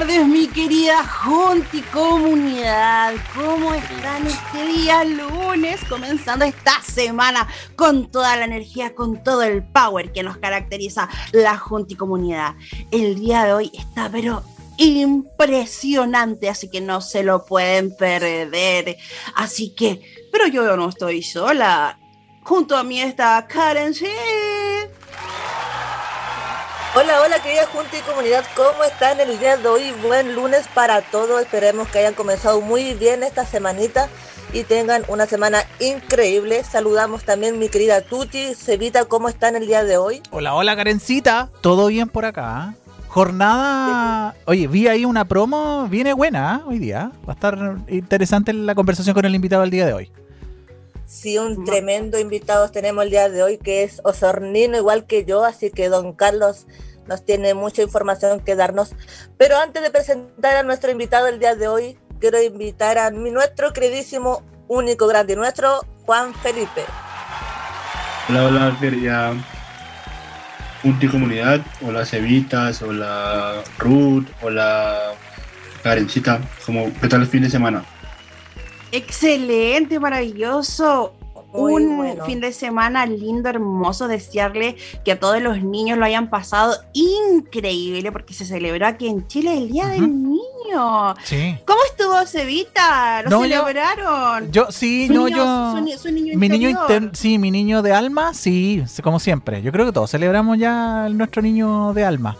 Tardes, mi querida Junti Comunidad. ¿Cómo están este día lunes? Comenzando esta semana con toda la energía, con todo el power que nos caracteriza la Junti Comunidad. El día de hoy está, pero impresionante, así que no se lo pueden perder. Así que, pero yo no estoy sola. Junto a mí está Karen sí. Hola, hola querida Junta y Comunidad, ¿cómo están el día de hoy? Buen lunes para todos, esperemos que hayan comenzado muy bien esta semanita y tengan una semana increíble. Saludamos también mi querida Tuti, Cevita, ¿cómo están el día de hoy? Hola, hola Karencita, todo bien por acá. Jornada, oye, vi ahí una promo, viene buena ¿eh? hoy día. Va a estar interesante la conversación con el invitado el día de hoy. Sí, un tremendo invitado tenemos el día de hoy que es Osornino, igual que yo, así que don Carlos nos tiene mucha información que darnos. Pero antes de presentar a nuestro invitado el día de hoy, quiero invitar a mi, nuestro queridísimo, único, grande, nuestro Juan Felipe. Hola, hola, querida Junti Comunidad, hola Cevitas, hola Ruth, hola Karencita, ¿qué tal el fin de semana? Excelente, maravilloso. un fin de semana lindo, hermoso, desearle que a todos los niños lo hayan pasado increíble porque se celebró aquí en Chile el Día del Niño. Sí. ¿Cómo estuvo Cevita? ¿Lo celebraron? Yo, sí, no, yo. mi niño sí, mi niño de alma, sí, como siempre. Yo creo que todos celebramos ya nuestro niño de alma.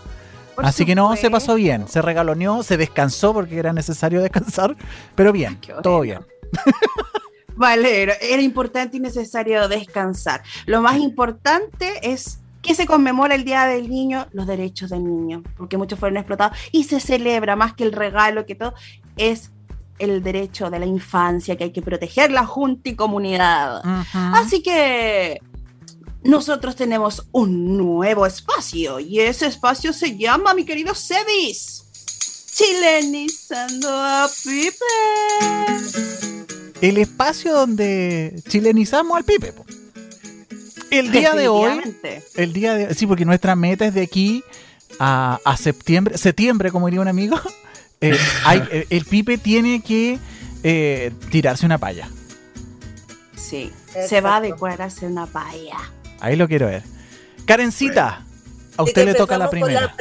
Así que no, se pasó bien, se regaloneó, se descansó porque era necesario descansar, pero bien, todo bien. vale, era importante y necesario descansar. Lo más importante es que se conmemora el Día del Niño, los derechos del niño, porque muchos fueron explotados y se celebra más que el regalo, que todo, es el derecho de la infancia, que hay que proteger la junta y comunidad. Así que nosotros tenemos un nuevo espacio y ese espacio se llama, mi querido Sebis, Chilenizando a Pipe el espacio donde chilenizamos al Pipe. El día de hoy, el día de sí, porque nuestra meta es de aquí a, septiembre, septiembre, como diría un amigo, eh, eh, el Pipe tiene que eh, tirarse una palla. Sí, se va a adecuar a hacer una palla. Ahí lo quiero ver. Karencita, a usted le toca la primera. la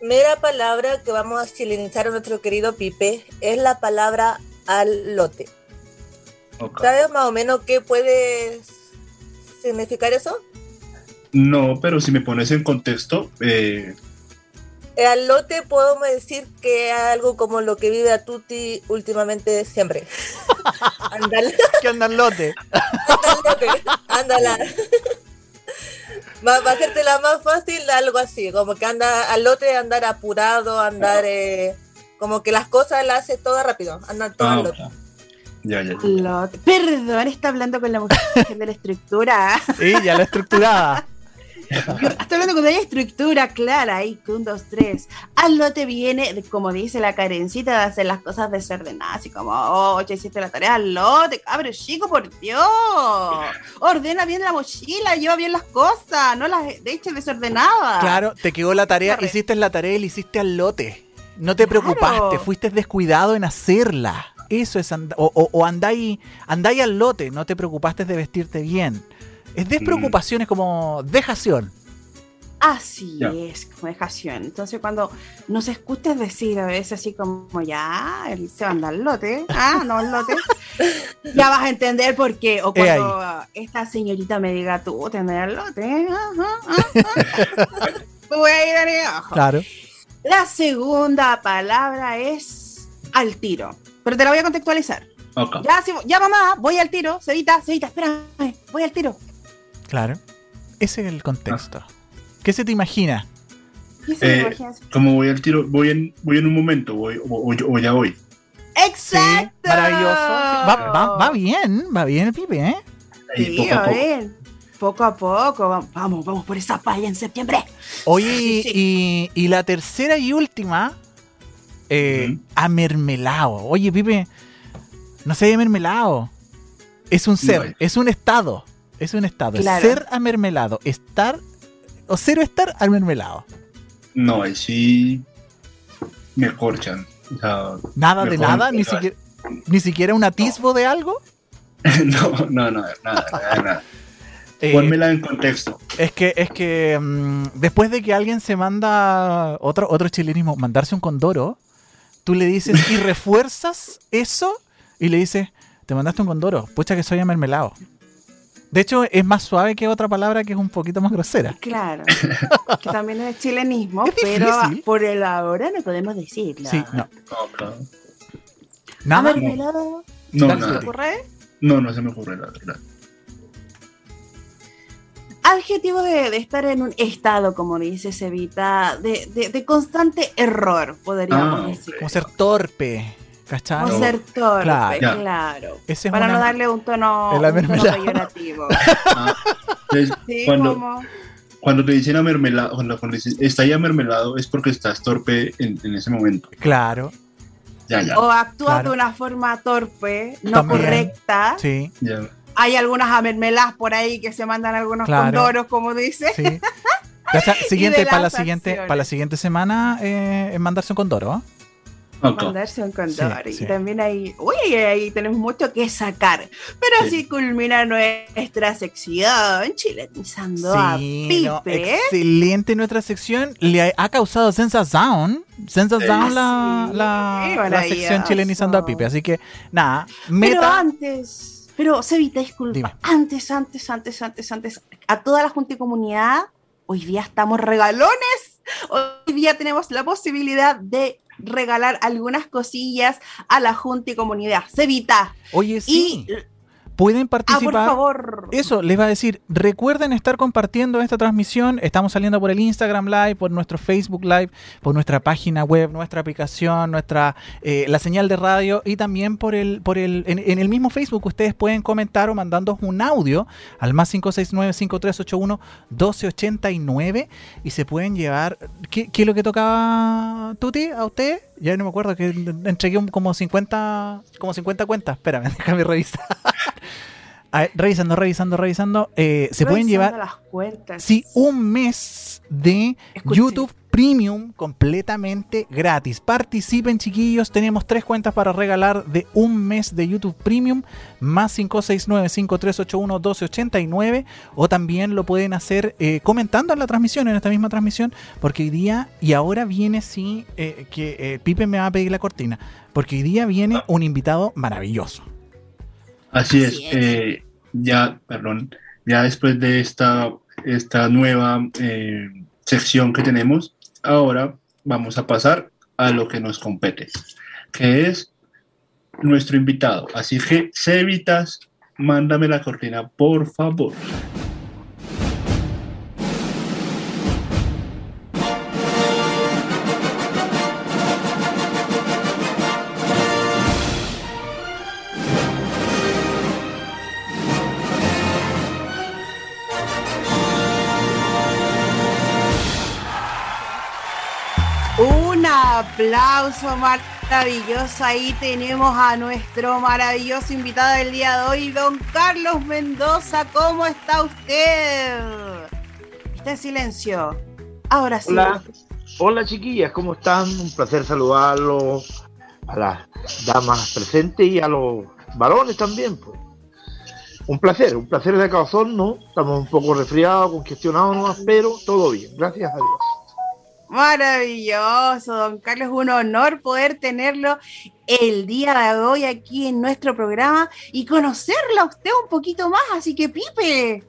primera palabra que vamos a chilenizar a nuestro querido Pipe es la palabra al lote. ¿Sabes más o menos qué puede significar eso? No, pero si me pones en contexto... Eh... Al lote podemos decir que es algo como lo que vive a Tuti últimamente siempre. Andale. ¿Qué anda al lote? Ándala. Va, a hacerte la más fácil, algo así, como que anda al lote, andar apurado, andar, eh, como que las cosas las hace todo rápido, anda todo al ah. Ya, ya, Perdón, está hablando con la mujer de la estructura. Sí, ya la estructurada. Está hablando con la estructura clara, ahí, un, dos, tres. Al lote viene, como dice la carencita, de hacer las cosas desordenadas, así como, oh, ya hiciste la tarea, al lote, cabrón chico, por Dios. Ordena bien la mochila, lleva bien las cosas, no las dejes desordenadas. Claro, te quedó la tarea, hiciste la tarea y la hiciste al lote. No te preocupaste, fuiste descuidado en hacerla. Eso es, o, o, andáis, andáis al lote, no te preocupaste de vestirte bien. Es despreocupación, es como dejación. Así es, como dejación. Entonces, cuando nos escuches decir a veces así como ya, él se va a andar al lote, ah, no al lote, ya vas a entender por qué. O cuando esta señorita me diga tú, te andar al lote, voy a ir a Claro. La segunda palabra es al tiro. Pero te la voy a contextualizar. Ya, ya mamá, voy al tiro. Cevita, Cevita, espérame, voy al tiro. Claro. Ese es el contexto. ¿Qué se te imagina? ¿Qué se te eh, imagina? Como voy al tiro, voy en, voy en un momento, voy, o, ya voy. ¡Exacto! maravilloso. Va, va, bien, va bien el pibe, ¿eh? Sí, poco a poco. Poco a poco, vamos, vamos por esa palla en septiembre. Oye, Y, y la tercera y última eh, amermelado. Oye, Pipe, no sé mermelado. Es un ser, es un estado. Es un estado. Ser amermelado. Estar o cero estar amermelado. No, ahí sí me corchan. nada de nada, ni siquiera, ni siquiera un atisbo de algo. no, no, no, nada, nada, nada. Eh, Pónmela en contexto. Es que, es que mm, después de que alguien se manda otro, otro chilenismo, mandarse un condoro, tú le dices y refuerzas eso y le dices, te mandaste un condoro, pucha que soy mermelado. De hecho, es más suave que otra palabra que es un poquito más grosera. Claro, que también es chilenismo, pero por el ahora no podemos decirlo. Sí, no. ¿Nada? ¿Mermelado? No, no, ¿Se te ocurre? No, no se me ocurre, la verdad. Adjetivo de, estar en un estado, como dice Sevita, de, de, constante error, podríamos ah, decir. Como ser torpe. ¿Cachai? Como ser torpe, claro. Para no darle un tono, un tono peyorativo. Ah, cuando, cuando te dicen a mermelado, cuando, dicen está ya mermelado, es porque estás torpe en, en ese momento. Claro. Ya, ya. O actúas de una forma torpe, no correcta. Sí. Ya hay algunas amermelas por ahí que se mandan algunos condoros, como dice. Sí. siguiente, para la siguiente, para la siguiente semana eh, mandarse un condoro. ¿eh? Mandarse un condoro. y también hay, uy, ahí tenemos mucho que sacar. Pero así culmina nuestra sección, chilenizando a Pipe. excelente nuestra sección. Le ha, causado sensación, sensación la, la, la sección chilenizando a Pipe. Así que, nada, meta. Pero antes pero, Sevita, disculpa, antes, antes, antes, antes, antes, a toda la Junta y Comunidad, hoy día estamos regalones. Hoy día tenemos la posibilidad de regalar algunas cosillas a la Junta y Comunidad. Sevita. Oye, sí pueden participar. Ah, por favor. Eso, les va a decir, recuerden estar compartiendo esta transmisión. Estamos saliendo por el Instagram Live, por nuestro Facebook Live, por nuestra página web, nuestra aplicación, nuestra eh, la señal de radio y también por el, por el, en, el mismo Facebook ustedes pueden comentar o mandando un audio al más 569-5381-1289 y se pueden llevar. ¿Qué, ¿Qué es lo que tocaba Tuti a usted? Ya no me acuerdo, que entregué como 50, como 50 cuentas. Espérame, déjame revisar. revisando, revisando, revisando. Eh, se pueden llevar. Las cuentas. Sí, un mes de YouTube Premium completamente gratis. Participen, chiquillos. Tenemos tres cuentas para regalar de un mes de YouTube Premium, más 569-5381-1289. O también lo pueden hacer eh, comentando en la transmisión, en esta misma transmisión, porque hoy día, y ahora viene, sí, eh, que eh, Pipe me va a pedir la cortina, porque hoy día viene ah. un invitado maravilloso. Así, es. ya, perdón, ya después de esta, esta nueva sección que tenemos, ahora vamos a pasar a lo que nos compete, que es nuestro invitado. Así que, Cevitas, mándame la cortina, por favor. Aplauso maravilloso. Ahí tenemos a nuestro maravilloso invitado del día de hoy, don Carlos Mendoza. ¿Cómo está usted? Está en silencio. Ahora sí. Hola, hola chiquillas, ¿cómo están? Un placer saludarlos a las damas presentes y a los varones también. Pues. Un placer, un placer de corazón, ¿no? Estamos un poco resfriados, congestionados, pero todo bien, gracias a Dios. Maravilloso, don Carlos, un honor poder tenerlo el día de hoy aquí en nuestro programa y conocerlo a usted un poquito más, así que Pipe.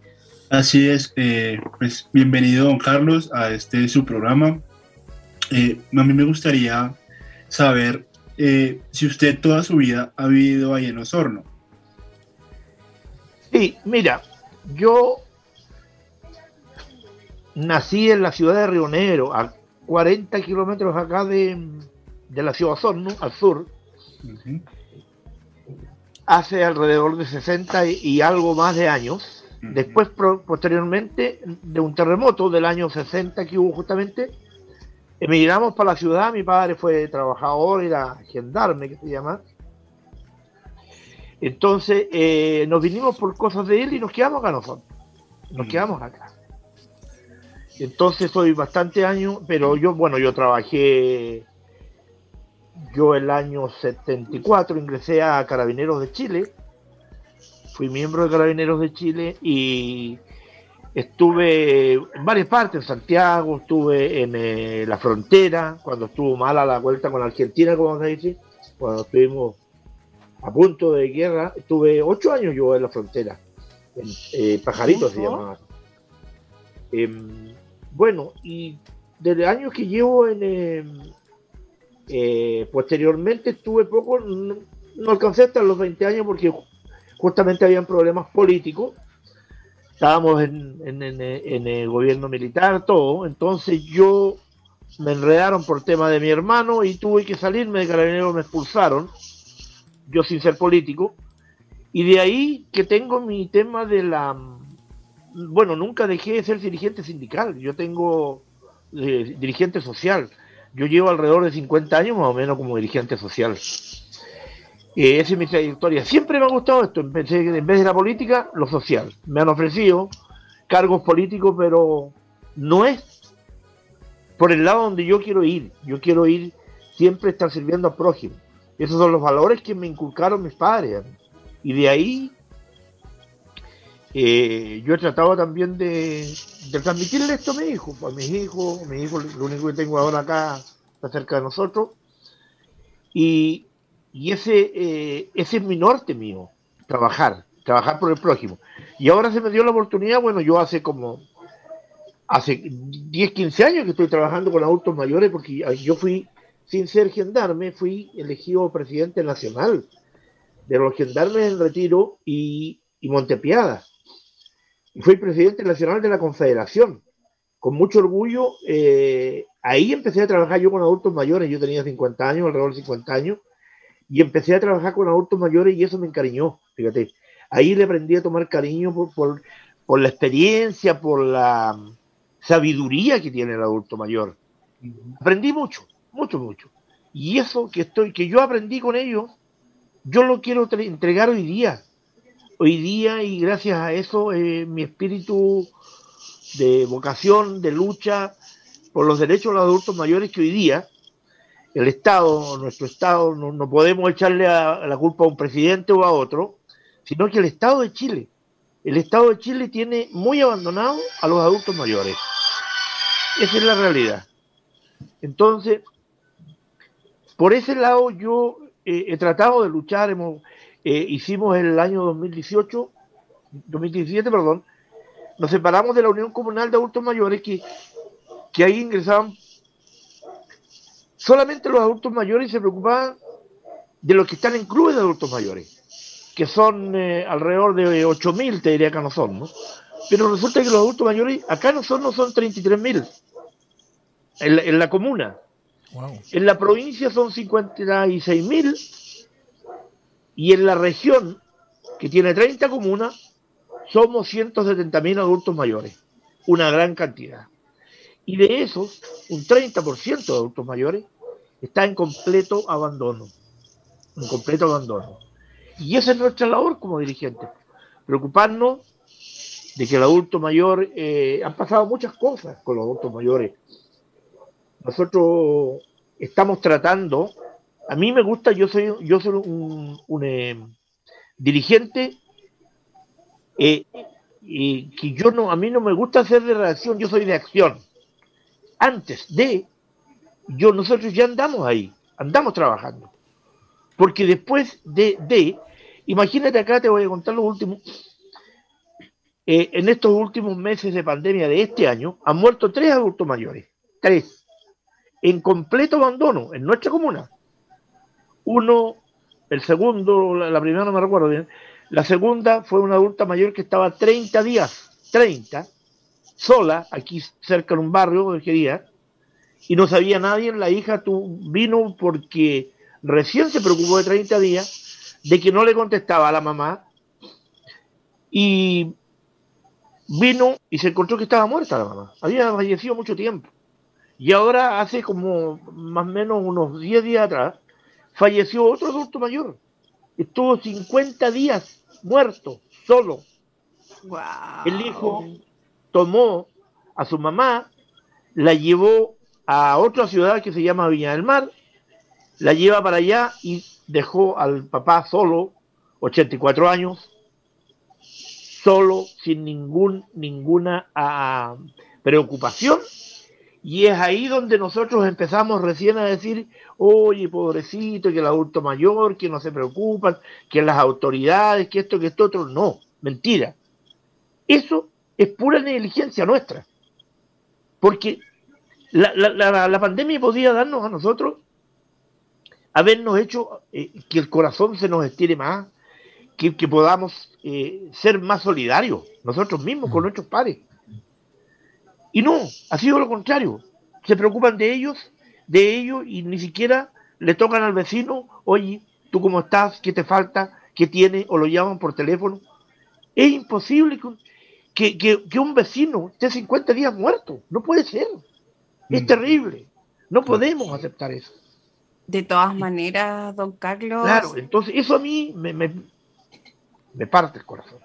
Así es, eh, pues bienvenido don Carlos a este su programa. Eh, a mí me gustaría saber eh, si usted toda su vida ha vivido ahí en Osorno. Sí, mira, yo nací en la ciudad de Río Negro, 40 kilómetros acá de, la ciudad Osorno, al sur, hace alrededor de 60 y, algo más de años. Después, posteriormente, de un terremoto del año 60 que hubo justamente, emigramos para la ciudad. Mi padre fue trabajador, era gendarme, que se llama. Entonces, eh, nos vinimos por cosas de él y nos quedamos acá nosotros. Nos quedamos acá. Entonces soy bastante años, pero yo, bueno, yo trabajé, yo el año 74 ingresé a Carabineros de Chile, fui miembro de Carabineros de Chile y estuve en varias partes, en Santiago, estuve en eh, la frontera, cuando estuvo mala la vuelta con Argentina, como se dice, cuando estuvimos a punto de guerra, estuve ocho años yo en la frontera, en eh, Pajarito se llamaba. Em, bueno, y desde años que llevo en... Em, eh, posteriormente estuve poco, no, alcancé hasta los 20 años porque justamente habían problemas políticos, estábamos en, el gobierno militar, todo, entonces yo me enredaron por tema de mi hermano y tuve que salirme de carabineros, me expulsaron, yo sin ser político, y de ahí que tengo mi tema de la bueno, nunca dejé de ser dirigente sindical, yo tengo eh, dirigente social, yo llevo alrededor de 50 años más o menos como dirigente social. Eh, esa es mi trayectoria. Siempre me ha gustado esto, en vez, de, la política, lo social. Me han ofrecido cargos políticos, pero no es por el lado donde yo quiero ir. Yo quiero ir siempre estar sirviendo al prójimo. Esos son los valores que me inculcaron mis padres. Y de ahí eh, yo he tratado también de, transmitirle esto a mi hijo, a mis hijos, mi hijo, lo único que tengo ahora acá está cerca de nosotros, y, ese, eh, ese es mi norte mío, trabajar, trabajar por el prójimo. Y ahora se me dio la oportunidad, bueno, yo hace como, hace 10, 15 años que estoy trabajando con adultos mayores, porque yo fui, sin ser gendarme, fui elegido presidente nacional de los gendarmes en retiro y, y Montepiada fui presidente nacional de la Confederación. Con mucho orgullo, eh, ahí empecé a trabajar yo con adultos mayores, yo tenía 50 años, alrededor de 50 años, y empecé a trabajar con adultos mayores y eso me encariñó, fíjate. Ahí le aprendí a tomar cariño por, por, por la experiencia, por la sabiduría que tiene el adulto mayor. Aprendí mucho, mucho, mucho. Y eso que estoy, que yo aprendí con ellos, yo lo quiero entregar hoy día hoy día y gracias a eso eh, mi espíritu de vocación, de lucha por los derechos de los adultos mayores que hoy día el Estado, nuestro Estado, no, podemos echarle la culpa a un presidente o a otro, sino que el Estado de Chile, el Estado de Chile tiene muy abandonado a los adultos mayores. Esa es la realidad. Entonces, por ese lado yo eh, he tratado de luchar, hemos, eh, hicimos el año 2018, 2017, perdón, nos separamos de la Unión Comunal de Adultos Mayores que, que ahí ingresaban solamente los adultos mayores y se preocupaban de los que están en clubes de adultos mayores, que son eh, alrededor de 8.000, te diría que no son, ¿no? Pero resulta que los adultos mayores acá no son, no son 33.000 en, en la comuna. En la provincia son 56.000 y en la región, que tiene 30 comunas, somos 170.000 adultos mayores, una gran cantidad. Y de esos, un 30% de adultos mayores está en completo abandono, en completo abandono. Y esa es nuestra labor como dirigentes, preocuparnos de que el adulto mayor, eh, han pasado muchas cosas con los adultos mayores. Nosotros estamos tratando a mí me gusta, yo soy, yo soy un, eh, dirigente eh, y que yo no, a mí no me gusta hacer de reacción, yo soy de acción. Antes de, yo, nosotros ya andamos ahí, andamos trabajando. Porque después de, de imagínate acá, te voy a contar lo último. Eh, en estos últimos meses de pandemia de este año, han muerto tres adultos mayores, tres, en completo abandono en nuestra comuna. Uno, el segundo, la, primera no me recuerdo bien, la segunda fue una adulta mayor que estaba 30 días, 30, sola, aquí cerca de un barrio de y no sabía nadie, la hija tu, vino porque recién se preocupó de 30 días, de que no le contestaba a la mamá, y vino y se encontró que estaba muerta la mamá, había fallecido mucho tiempo. Y ahora hace como más o menos unos 10 días atrás, falleció otro adulto mayor. Estuvo 50 días muerto, solo. El hijo tomó a su mamá, la llevó a otra ciudad que se llama Viña del Mar, la lleva para allá y dejó al papá solo, 84 años, solo, sin ningún, ninguna ah, preocupación. Y es ahí donde nosotros empezamos recién a decir, oye, pobrecito, que el adulto mayor, que no se preocupan, que las autoridades, que esto, que esto otro. No, mentira. Eso es pura negligencia nuestra. Porque la, la, la, pandemia podía darnos a nosotros habernos hecho eh, que el corazón se nos estire más, que, podamos eh, ser más solidarios nosotros mismos con nuestros padres. Y no, ha sido lo contrario. Se preocupan de ellos, de ellos, y ni siquiera le tocan al vecino, oye, ¿tú cómo estás? ¿Qué te falta? ¿Qué tiene? O lo llaman por teléfono. Es imposible que, que un vecino esté 50 días muerto. No puede ser. Es mm. terrible. No podemos aceptar eso. De todas maneras, don Carlos. Claro, entonces eso a mí me, me, parte el corazón.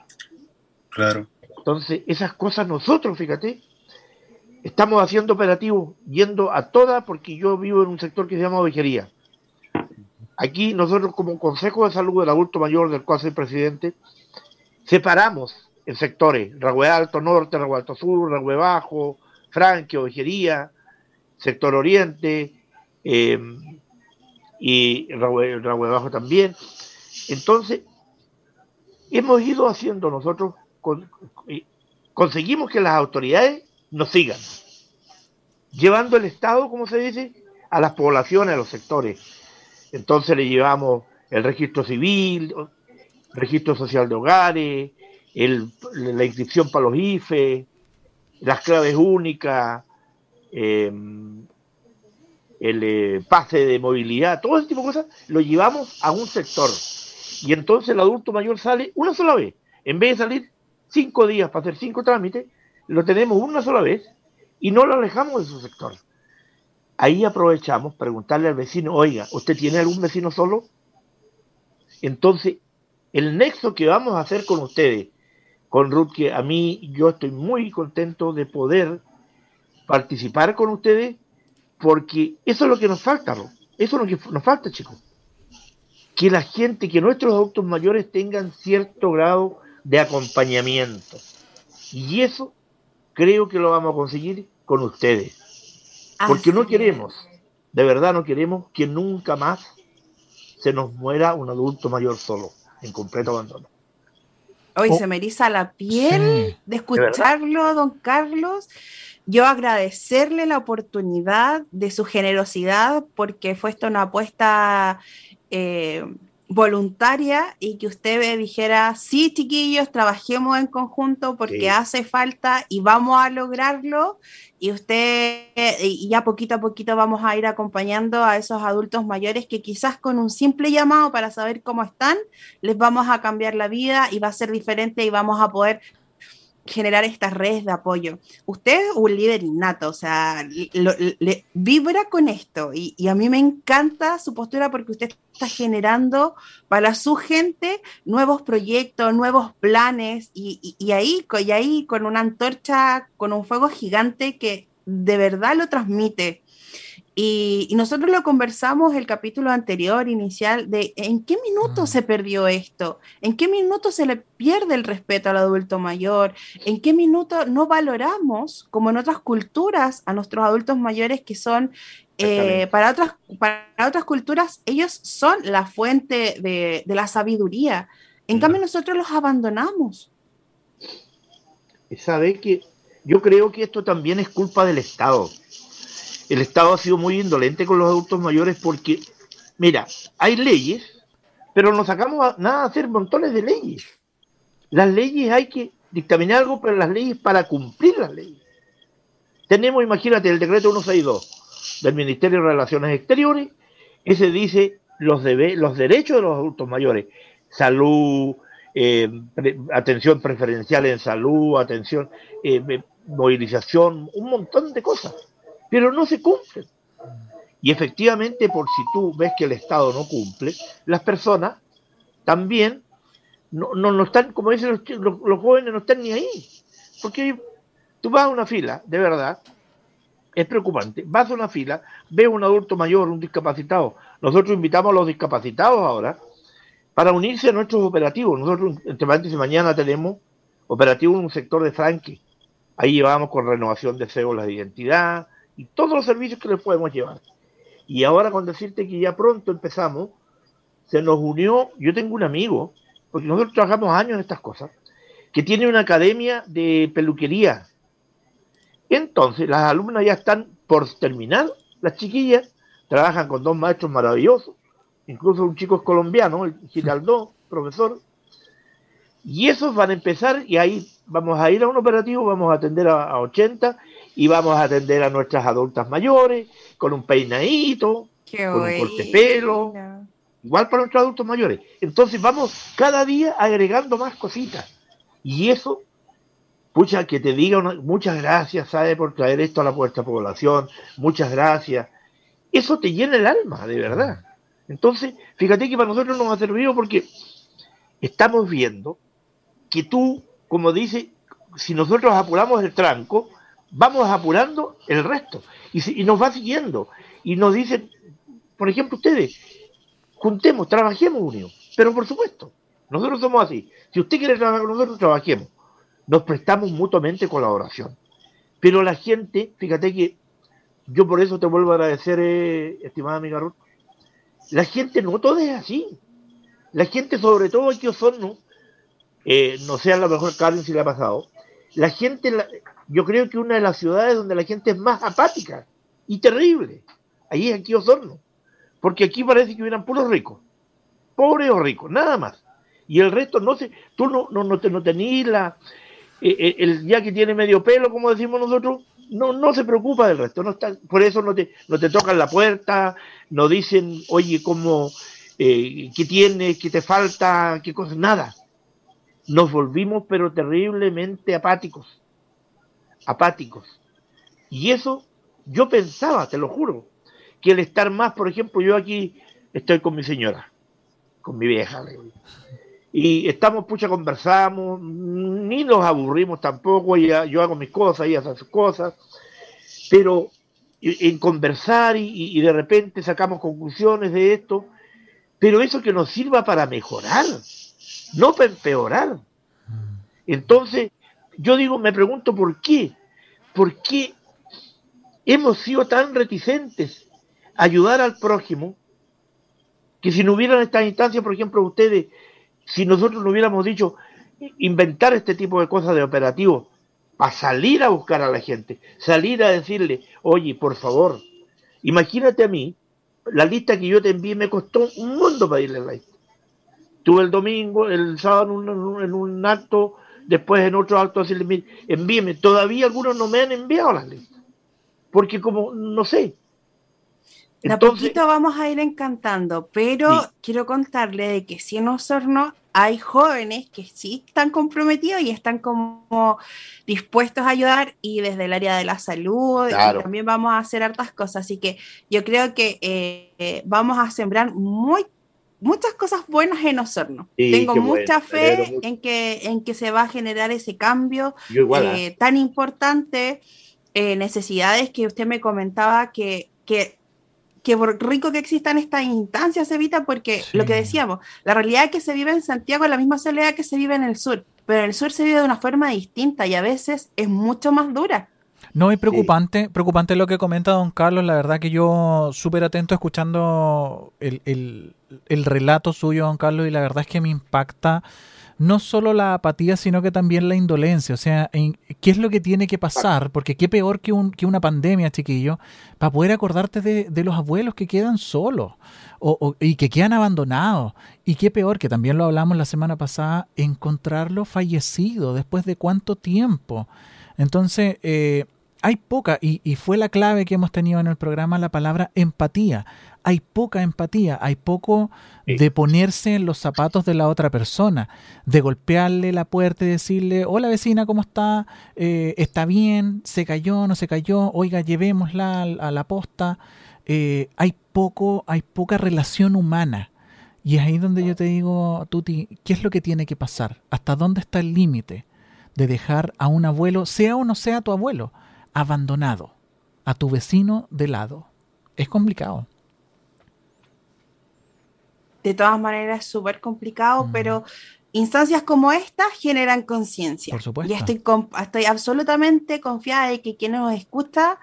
Claro. Entonces, esas cosas nosotros, fíjate, estamos haciendo operativos yendo a todas, porque yo vivo en un sector que se llama ovejería. Aquí nosotros como Consejo de Salud del Adulto Mayor, del cual soy presidente, separamos en sectores, Ragüe Alto Norte, Ragüe Alto Sur, Ragüe Bajo, Franque, Ovejería, sector oriente eh, y Rahue, Bajo también. Entonces, hemos ido haciendo nosotros, conseguimos que las autoridades nos sigan, llevando el Estado, como se dice, a las poblaciones, a los sectores. Entonces le llevamos el registro civil, registro social de hogares, el, la inscripción para los IFE, las claves únicas, Em, el eh, pase de movilidad, todo ese tipo de cosas, lo llevamos a un sector. Y entonces el adulto mayor sale una sola vez. En vez de salir cinco días para hacer cinco trámites, lo tenemos una sola vez y no lo alejamos de su sector. Ahí aprovechamos preguntarle al vecino, oiga, ¿usted tiene algún vecino solo? Entonces, el nexo que vamos a hacer con ustedes, con Ruth, que a mí yo estoy muy contento de poder participar con ustedes, porque eso es lo que nos falta, ¿no? Eso es lo que nos falta, chicos. Que la gente, que nuestros adultos mayores tengan cierto grado de acompañamiento. Y eso creo que lo vamos a conseguir con ustedes. Porque no queremos, de verdad no queremos que nunca más se nos muera un adulto mayor solo, en completo abandono. Hoy se me eriza la piel de escucharlo, don Carlos. Yo agradecerle la oportunidad de su generosidad porque fue esta una apuesta eh, voluntaria y que usted dijera, sí, chiquillos, trabajemos en conjunto porque hace falta y vamos a lograrlo. Y usted, y ya poquito a poquito vamos a ir acompañando a esos adultos mayores que quizás con un simple llamado para saber cómo están, les vamos a cambiar la vida y va a ser diferente y vamos a poder generar estas redes de apoyo. Usted es un líder innato, o sea, le, vibra con esto y, a mí me encanta su postura porque usted está generando para su gente nuevos proyectos, nuevos planes y, y, ahí, y ahí con una antorcha, con un fuego gigante que de verdad lo transmite. Y, nosotros lo conversamos el capítulo anterior, inicial, de en qué minuto mm. se perdió esto, en qué minuto se le pierde el respeto al adulto mayor, en qué minuto no valoramos, como en otras culturas, a nuestros adultos mayores que son, eh, para, otras, para otras culturas, ellos son la fuente de, la sabiduría. En cambio, nosotros los abandonamos. ¿Sabe que yo creo que esto también es culpa del Estado? el Estado ha sido muy indolente con los adultos mayores porque, mira, hay leyes, pero no sacamos nada a hacer montones de leyes. Las leyes hay que dictaminar algo, pero las leyes para cumplir las leyes. Tenemos, imagínate, el decreto 162 del Ministerio de Relaciones Exteriores, ese dice los, los derechos de los adultos mayores, salud, eh, atención preferencial en salud, atención, eh, movilización, un montón de cosas pero no se cumplen. Y efectivamente, por si tú ves que el Estado no cumple, las personas también no, no, están, como dicen los, los, jóvenes, no están ni ahí. Porque Tú vas a una fila, de verdad, es preocupante. Vas a una fila, ves un adulto mayor, un discapacitado. Nosotros invitamos a los discapacitados ahora para unirse a nuestros operativos. Nosotros, entre paréntesis, mañana tenemos operativo en un sector de franque. Ahí llevamos con renovación de cédulas de identidad y todos los servicios que les podemos llevar. Y ahora con decirte que ya pronto empezamos, se nos unió, yo tengo un amigo, porque nosotros trabajamos años en estas cosas, que tiene una academia de peluquería entonces, las alumnas ya están por terminar, las chiquillas trabajan con dos maestros maravillosos, incluso un chico es colombiano, el Giraldo, profesor, y esos van a empezar y ahí vamos a ir a un operativo, vamos a atender a, 80 y vamos a atender a nuestras adultas mayores con un peinadito, con un corte pelo, igual para nuestros adultos mayores. Entonces vamos cada día agregando más cositas y eso Pucha, que te diga muchas gracias, ¿sabe? Por traer esto a la puerta población, muchas gracias. Eso te llena el alma, de verdad. Entonces, fíjate que para nosotros nos ha servido porque estamos viendo que tú, como dice, si nosotros apuramos el tranco, vamos apurando el resto. Y, y nos va siguiendo. Y nos dicen, por ejemplo, ustedes, juntemos, trabajemos unidos. Pero por supuesto, nosotros somos así. Si usted quiere trabajar con nosotros, trabajemos nos prestamos mutuamente colaboración. Pero la gente, fíjate que yo por eso te vuelvo a agradecer, eh, estimada amiga Ruth, la gente no todo es así. La gente, sobre todo aquí Osorno, eh, no sé a lo mejor Karen si le ha pasado, la gente, yo creo que una de las ciudades donde la gente es más apática y terrible, ahí es aquí Osorno, porque aquí parece que hubieran puros ricos, pobres o ricos, nada más. Y el resto no sé, tú no, no, no, no tenés la, eh, eh, el ya que tiene medio pelo, como decimos nosotros, no, no se preocupa del resto, no está, por eso no te, no te tocan la puerta, no dicen, oye, ¿cómo, eh, qué tienes, qué te falta, qué cosa, nada. Nos volvimos pero terriblemente apáticos, apáticos. Y eso yo pensaba, te lo juro, que el estar más, por ejemplo, yo aquí estoy con mi señora, con mi vieja, y estamos, pucha, conversamos, ni nos aburrimos tampoco, yo hago mis cosas, ella hace sus cosas, pero en conversar y, de repente sacamos conclusiones de esto, pero eso que nos sirva para mejorar, no para empeorar. Entonces, yo digo, me pregunto por qué, por qué hemos sido tan reticentes a ayudar al prójimo, que si no hubieran estas instancias, por ejemplo, ustedes si nosotros no hubiéramos dicho inventar este tipo de cosas de operativo para salir a buscar a la gente, salir a decirle, oye, por favor, imagínate a mí, la lista que yo te envié me costó un mundo para irle la lista. Tuve el domingo, el sábado en un, acto, después en otro acto decirle, envíeme. Todavía algunos no me han enviado las listas. Porque como, no sé, de a poquito vamos a ir encantando, pero quiero contarle de que si en Osorno hay jóvenes que sí están comprometidos y están como dispuestos a ayudar y desde el área de la salud también vamos a hacer hartas cosas. Así que yo creo que eh, vamos a sembrar muy, muchas cosas buenas en Osorno. Tengo mucha fe en que, en que se va a generar ese cambio eh, ¿ah? tan importante. Eh, necesidades que usted me comentaba que, que que rico que existan estas instancias, Evita, porque lo que decíamos, la realidad es que se vive en Santiago es la misma soledad que se vive en el sur, pero en el sur se vive de una forma distinta y a veces es mucho más dura. No, es preocupante, preocupante lo que comenta don Carlos, la verdad que yo súper atento escuchando el, el, el relato suyo, don Carlos, y la verdad es que me impacta no solo la apatía, sino que también la indolencia. O sea, ¿qué es lo que tiene que pasar? Porque qué peor que, un, que una pandemia, chiquillo, para poder acordarte de, los abuelos que quedan solos o, y que quedan abandonados. Y qué peor, que también lo hablamos la semana pasada, encontrarlo fallecido después de cuánto tiempo. Entonces, eh, hay poca, y, y, fue la clave que hemos tenido en el programa, la palabra empatía hay poca empatía, hay poco de ponerse en los zapatos de la otra persona, de golpearle la puerta y decirle, hola vecina, ¿cómo está? Eh, ¿Está bien? ¿Se cayó? ¿No se cayó? Oiga, llevémosla a, la posta. Eh, hay poco, hay poca relación humana. Y es ahí donde yo te digo, Tuti, ¿qué es lo que tiene que pasar? ¿Hasta dónde está el límite? de dejar a un abuelo, sea o no sea tu abuelo, abandonado, a tu vecino de lado. Es complicado. De todas maneras, es súper complicado, mm. pero instancias como esta generan conciencia. Por supuesto. Y estoy, estoy absolutamente confiada de que quien nos escucha,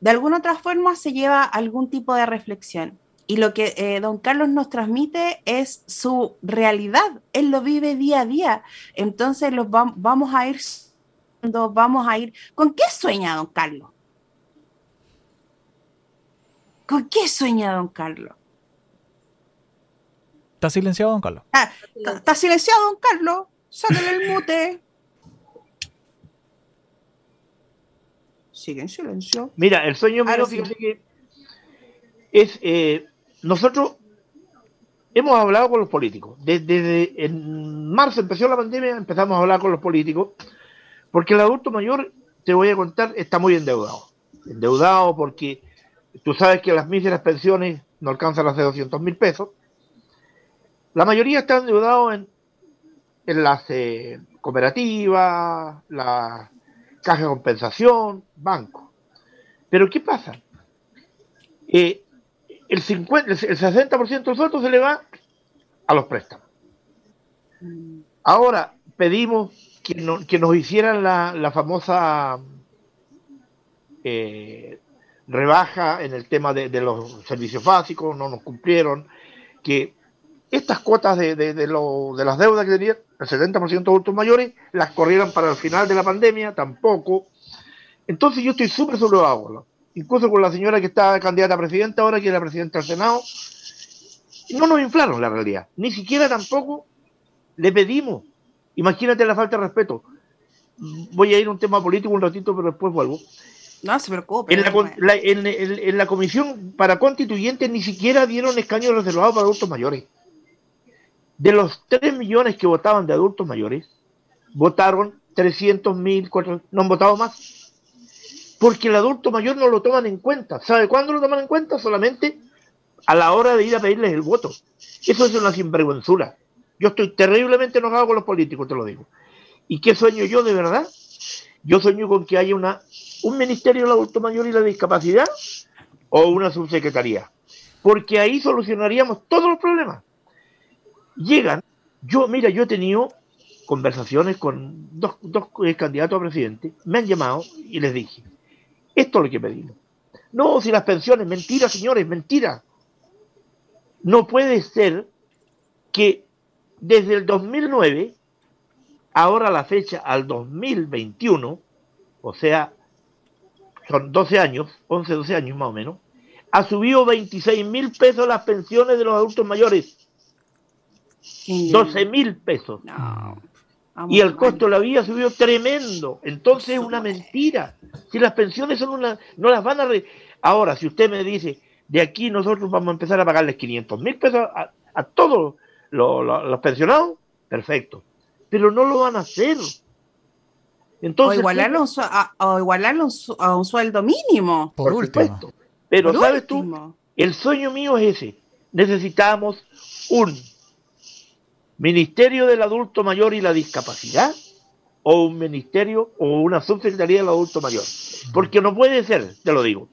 de alguna otra forma, se lleva algún tipo de reflexión. Y lo que eh, don Carlos nos transmite es su realidad. Él lo vive día a día. Entonces los vamos a ir, vamos a ir. ¿Con qué sueña don Carlos? ¿Con qué sueña don Carlos? ¿Está silenciado don Carlos? Ah, está silenciado don Carlos. Sáquenle el mute. Sigue en silencio. Mira, el sueño mío, fíjate que es eh, nosotros hemos hablado con los políticos. Desde, en marzo empezó la pandemia, empezamos a hablar con los políticos, porque el adulto mayor, te voy a contar, está muy endeudado. Endeudado porque tú sabes que las míseras pensiones no alcanzan las de 200 mil pesos. La mayoría está endeudado en, en las eh, cooperativas, la caja de compensación, banco. Pero ¿qué pasa? Eh, el, 50, el 60% del sueldo se le va a los préstamos. Ahora pedimos que, nos hicieran la, famosa eh, rebaja en el tema de, los servicios básicos, no nos cumplieron, que estas cuotas de, de, de las deudas que tenían, el 70% de adultos mayores, las corrieran para el final de la pandemia, tampoco. Entonces yo estoy súper agua incluso con la señora que está candidata a presidenta ahora, que es la presidenta del Senado, no nos inflaron la realidad. Ni siquiera tampoco le pedimos. Imagínate la falta de respeto. Voy a ir a un tema político un ratito, pero después vuelvo. No se preocupe. En la, en, la comisión para constituyentes ni siquiera dieron escaños reservados para adultos mayores. De los 3 millones que votaban de adultos mayores, votaron 300 mil, no han votado más porque el adulto mayor no lo toman en cuenta. ¿Sabe cuándo lo toman en cuenta? Solamente a la hora de ir a pedirles el voto. Eso es una sinvergüenzura. Yo estoy terriblemente enojado con los políticos, te lo digo. ¿Y qué sueño yo de verdad? Yo sueño con que haya una, un ministerio del adulto mayor y la discapacidad o una subsecretaría. Porque ahí solucionaríamos todos los problemas. Llegan, yo, mira, yo he tenido conversaciones con dos, dos candidatos a presidente, me han llamado y les dije, esto es lo que pedimos. No, si las pensiones, mentira, señores, mentira. No puede ser que desde el 2009, ahora la fecha al 2021, o sea, son 12 años, 11, 12 años más o menos, ha subido 26 mil pesos las pensiones de los adultos mayores. 12 mil pesos. No y el costo de la vida subió tremendo. Entonces es una mentira. Si las pensiones son una, no las van a... Ahora, si usted me dice, de aquí nosotros vamos a empezar a pagarles 500 mil pesos a, todos los, pensionados, perfecto. Pero no lo van a hacer. Entonces, o igualarlo, a, a un sueldo mínimo. Por, último. Pero sabes tú, el sueño mío es ese. Necesitamos un Ministerio del Adulto Mayor y la Discapacidad o un ministerio o una subsecretaría del adulto mayor. Porque no puede ser, te lo digo.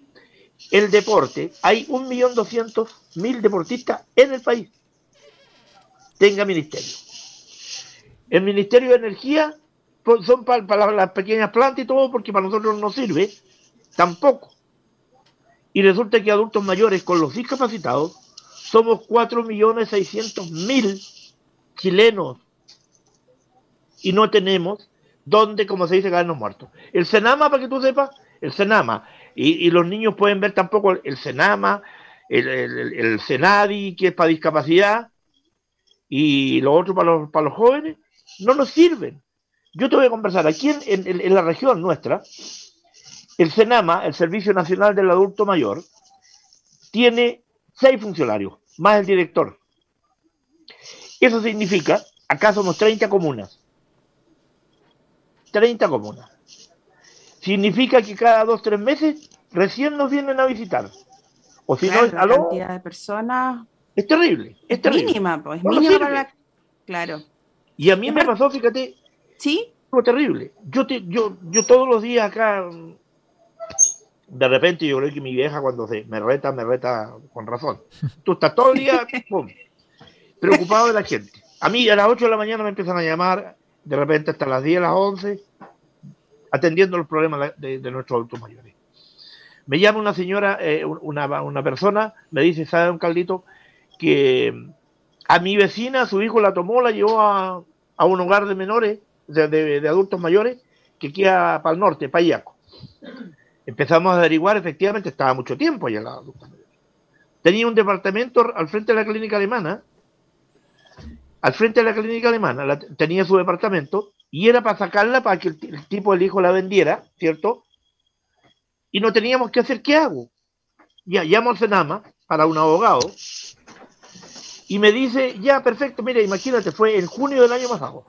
El deporte, hay un millón doscientos mil deportistas en el país. Tenga ministerio. El Ministerio de Energía pues, son para, las pequeñas plantas y todo, porque para nosotros no sirve. Tampoco. Y resulta que adultos mayores con los discapacitados somos cuatro millones seiscientos mil chilenos y no tenemos donde, como se dice, caernos muertos. El Senama, para que tú sepas, el Senama, y, los niños pueden ver tampoco el Senama, el, el, Senadi, que es para discapacidad, y lo otro para los, para los jóvenes, no nos sirven. Yo te voy a conversar, aquí en, en la región nuestra, el Senama, el Servicio Nacional del Adulto Mayor, tiene seis funcionarios, más el director. Eso significa, acá somos 30 comunas. 30 comunas. Significa que cada dos, tres meses recién nos vienen a visitar. O si no, la cantidad de personas es terrible, es, terrible. Mínima, pues, mínima para la... Claro. Y a mí me pasó, fíjate, ¿Sí? Algo terrible. Yo, te, yo, yo todos los días acá, de repente yo creo que mi vieja cuando se me reta, me reta con razón. Tú estás todo el día preocupado de la gente. A mí a las 8 de la mañana me empiezan a llamar, de repente hasta las 10, las 11, atendiendo los problemas de, nuestros adultos mayores. Me llama una señora, eh, una, una, persona, me dice, ¿sabe, un caldito? Que a mi vecina, su hijo la tomó, la llevó a, a un hogar de menores, de, de, adultos mayores, que queda para el norte, para Iaco. Empezamos a averiguar, efectivamente, estaba mucho tiempo allá la Tenía un departamento al frente de la clínica alemana, al frente de la clínica alemana, tenía su departamento, y era para sacarla para que el, tipo del hijo la vendiera, ¿cierto? Y no teníamos que hacer, ¿qué hago? Ya, llamo al Senama para un abogado, y me dice, ya, perfecto, mira, imagínate, fue en junio del año pasado.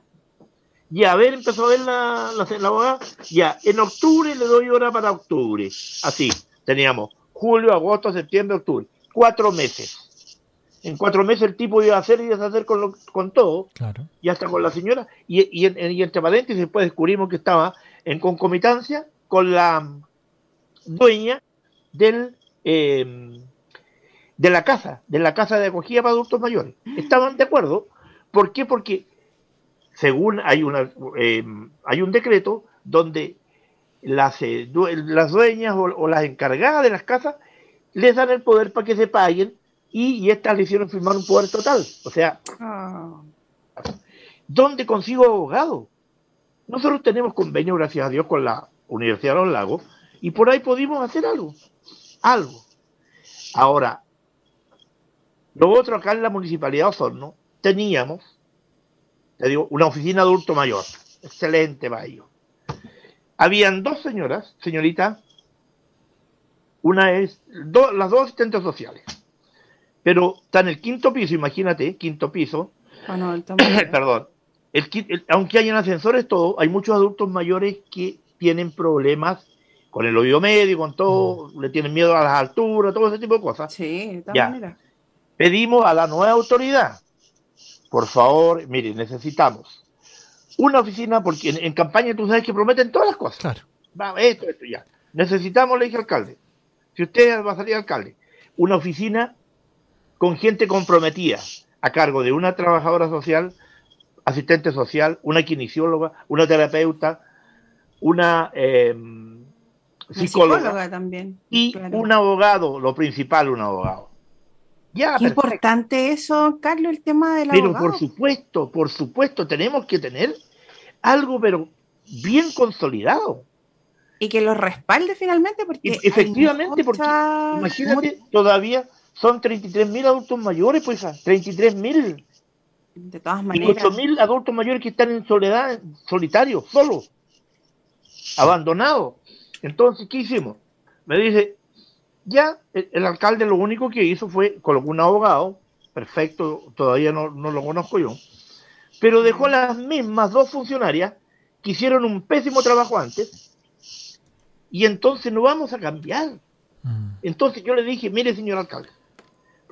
Ya, a ver, empezó a ver la, la, abogada. Ya, en octubre le doy hora para octubre. Así, teníamos julio, agosto, septiembre, octubre. Cuatro meses. En cuatro meses el tipo iba a hacer y deshacer con, con todo. Claro. Y hasta con la señora. Y, y, en, y entre paréntesis después descubrimos que estaba en concomitancia con la dueña del... Eh, de la casa, de la casa de acogida para adultos mayores. Estaban de acuerdo. ¿Por qué? Porque según hay, una, eh, hay un decreto donde las, eh, las dueñas o, las encargadas de las casas les dan el poder para que se paguen y, estas le hicieron firmar un poder total. O sea. ¿dónde consigo abogado? Nosotros tenemos convenio, gracias a Dios, con la Universidad de los Lagos y por ahí pudimos hacer algo. Algo. Ahora, lo otro acá en la Municipalidad de Osorno teníamos, te digo, una oficina de adulto mayor. Excelente para Habían dos señoras, señorita, una es, las dos asistentes sociales, pero está en el quinto piso, imagínate, quinto piso. Ah, no, Perdón. aunque hayan ascensores, todo, hay muchos adultos mayores que tienen problemas con el oído medio, con todo, mm. le tienen miedo a las alturas, todo ese tipo de cosas. Sí, de maneras pedimos a la nueva autoridad, por favor, mire, necesitamos una oficina, porque en, campaña tú sabes que prometen todas las cosas. Claro. Va, esto, esto, ya. Necesitamos, le dije al alcalde, si usted va a salir alcalde, una oficina con gente comprometida a cargo de una trabajadora social, asistente social, una kinesióloga, una terapeuta, una em, psicóloga, también. Y un abogado, lo principal, un abogado. Qué importante eso, Carlos, el tema de la Pero por supuesto, por supuesto, tenemos que tener algo, pero bien consolidado. Y que lo respalde finalmente, porque. efectivamente, porque imagínate, todavía son 33.000 adultos mayores, pues, 33.000. De todas maneras. Y 8.000 adultos mayores que están en soledad, solitarios, solos, abandonados. Entonces, ¿qué hicimos? Me dice, ya el, alcalde lo único que hizo fue colocó un abogado, perfecto, todavía no, lo conozco yo, pero dejó las mismas dos funcionarias que hicieron un pésimo trabajo antes y entonces no vamos a cambiar. Entonces yo le dije, mire señor alcalde,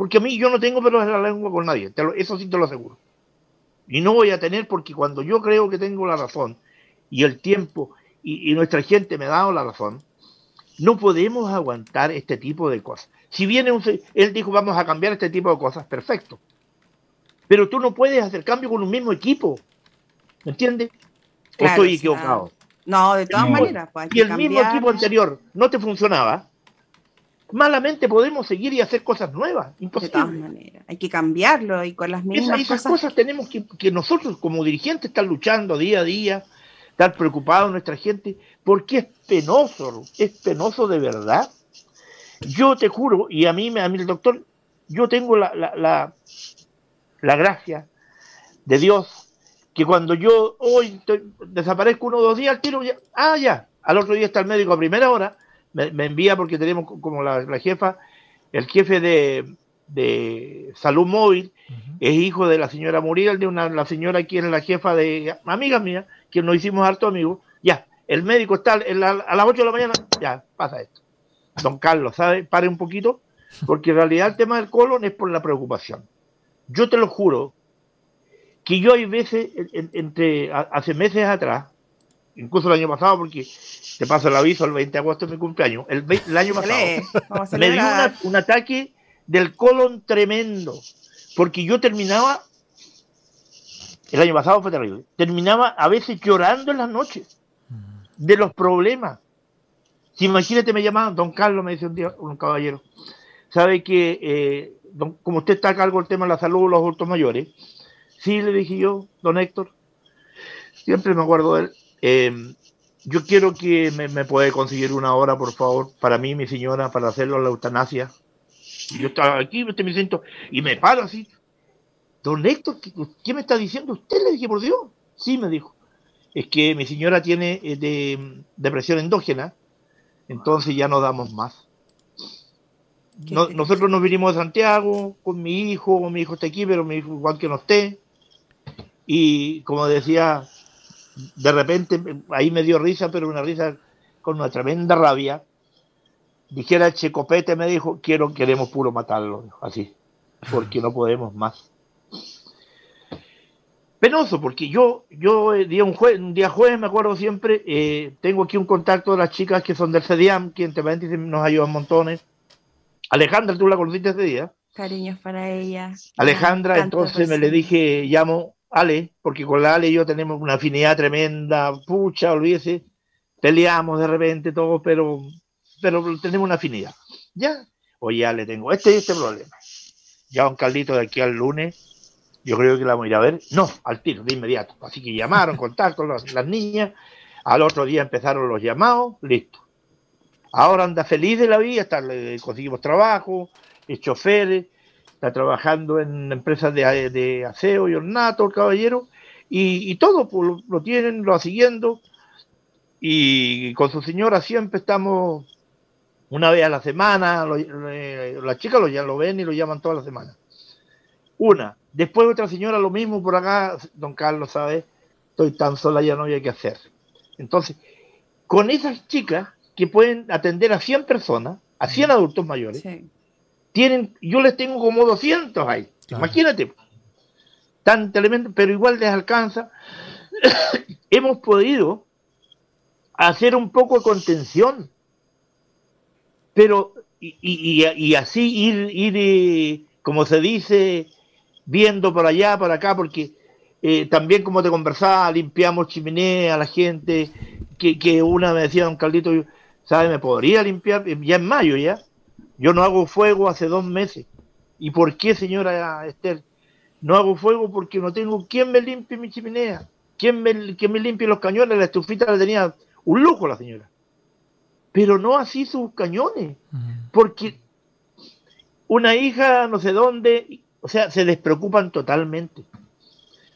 porque a mí yo no tengo pelos en la lengua con nadie, eso sí te lo aseguro. Y no voy a tener porque cuando yo creo que tengo la razón y el tiempo y, y nuestra gente me ha dado la razón, no podemos aguantar este tipo de cosas. Si viene un, él dijo vamos a cambiar este tipo de cosas, perfecto. Pero tú no puedes hacer cambio con un mismo equipo. ¿Me entiendes? ¿O estoy equivocado? No, de todas maneras. Pues, y el mismo equipo anterior no te funcionaba, malamente podemos seguir y hacer cosas nuevas. Imposible. De todas maneras. Hay que cambiarlo y con las mismas esas cosas... tenemos que, que nosotros como dirigentes estar luchando día a día estar preocupado nuestra gente, porque es penoso, es penoso de verdad. Yo te juro, y a mí, a mí el doctor, yo tengo la, la, la, gracia de Dios, que cuando yo hoy desaparezco uno o dos días, al tiro, ya, ah, ya, al otro día está el médico a primera hora, me, envía porque tenemos como la, jefa, el jefe de, de salud móvil, es hijo de la señora Muriel, de una, la señora que es la jefa de amigas mías, que nos hicimos harto amigos, ya, el médico está a las 8 de la mañana, ya, pasa esto. Don Carlos, ¿sabe? Pare un poquito, porque en realidad el tema del colon es por la preocupación. Yo te lo juro, que yo hay veces, entre hace meses atrás, incluso el año pasado, porque te paso el aviso, el 20 de agosto es mi cumpleaños, el, el año pasado, me dio un ataque del colon tremendo, porque yo terminaba, el año pasado fue terrible, terminaba a veces llorando en las noches de los problemas. Si imagínate, me llamaban, don Carlos, me dice un día un caballero, sabe que, eh, como usted está a cargo del tema de la salud de los adultos mayores, sí, le dije yo, don Héctor, siempre me acuerdo de él, em, yo quiero que me, puede conseguir una hora, por favor, para mí, mi señora, para hacerlo a la eutanasia. Yo estaba aquí, me siento, y me paro así. Don Héctor, ¿qué, me está diciendo usted? Le dije, por Dios. Sí, me dijo. Es que mi señora tiene eh, de, depresión endógena, entonces ya no damos más. nosotros nos vinimos de Santiago con mi hijo, mi hijo está aquí, pero mi hijo igual que no esté. Y como decía de repente, ahí me dio risa, pero una risa con una tremenda rabia. Dijera Checopete, me dijo, quiero, queremos puro matarlo, así, porque no podemos más. Penoso, porque yo, yo eh, día un, un día jueves, me acuerdo siempre, eh, tengo aquí un contacto de las chicas que son del CEDIAM, que entre paréntesis nos ayudan montones. Alejandra, tú la conociste ese día. Cariños para ella. Alejandra, entonces me le dije, llamo Ale, porque con la Ale y yo tenemos una afinidad tremenda, pucha, olvídese, peleamos de repente todo, pero, pero tenemos una afinidad. Ya, oye, Ale, tengo este y este problema. Ya un caldito de aquí al lunes, yo creo que la vamos a ir a ver. No, al tiro, de inmediato. Así que llamaron, contacto las, las niñas, al otro día empezaron los llamados, listo. Ahora anda feliz de la vida, está, conseguimos trabajo, es chofer, está trabajando en empresas de, de aseo y ornato, el caballero, y, todo pues, lo, tienen, lo siguiendo, y con su señora siempre estamos una vez a la semana, las chicas lo, ya lo ven y lo llaman toda la semana. Una, después otra señora lo mismo por acá, don Carlos, ¿sabe? Estoy tan sola, ya no hay que hacer. Entonces, con esas chicas que pueden atender a 100 personas, a 100 adultos mayores, tienen, yo les tengo como 200 ahí. Imagínate. Tanto elemento, pero igual les alcanza. Hemos podido hacer un poco de contención. Pero, y, así ir, ir eh, como se dice, viendo por allá, por acá, porque eh, también como te conversaba, limpiamos chimenea a la gente, que, que una me decía, don Caldito, ¿sabe? ¿Me podría limpiar? Ya en mayo ya. Yo no hago fuego hace dos meses. ¿Y por qué, señora Esther? No hago fuego porque no tengo quien me limpie mi chimenea. ¿Quién me, me limpie los cañones? La estufita la tenía un lujo la señora. Pero no así sus cañones. Porque una hija, no sé dónde, o sea, se despreocupan totalmente.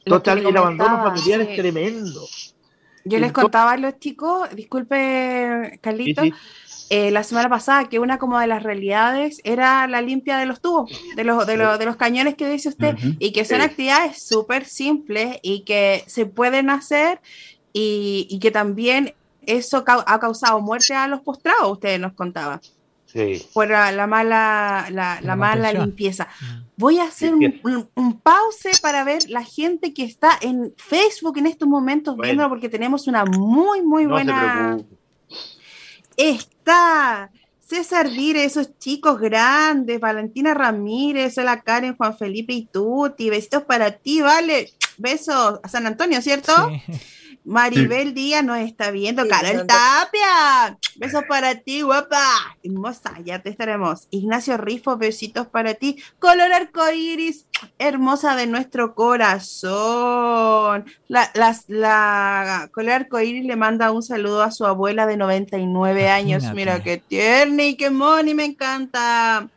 Total, el abandono familiar es tremendo. Yo les contaba a los chicos, disculpe, Carlito, eh, la semana pasada que una como de las realidades era la limpia de los tubos, de los, de, los, de los cañones que dice usted, y que son actividades súper simples y que se pueden hacer y, y que también eso ha causado muerte a los postrados, usted nos contaba. Sí. Por la, mala, la, mala limpieza. Mm. Voy a hacer un, un, pause para ver la gente que está en Facebook en estos momentos viendo porque tenemos una muy, muy buena está César Dire, esos chicos grandes, Valentina Ramírez, hola Karen, Juan Felipe y Tuti, besitos para ti, vale, besos a San Antonio, ¿cierto? Maribel Díaz nos está viendo. Carol Tapia, besos para ti, guapa. Hermosa, ya te estaremos. Ignacio Rifo, besitos para ti. Color arcoíris, hermosa de nuestro corazón. La, la color arcoíris le manda un saludo a su abuela de 99 años. Mira qué tierna y qué moni, me encanta.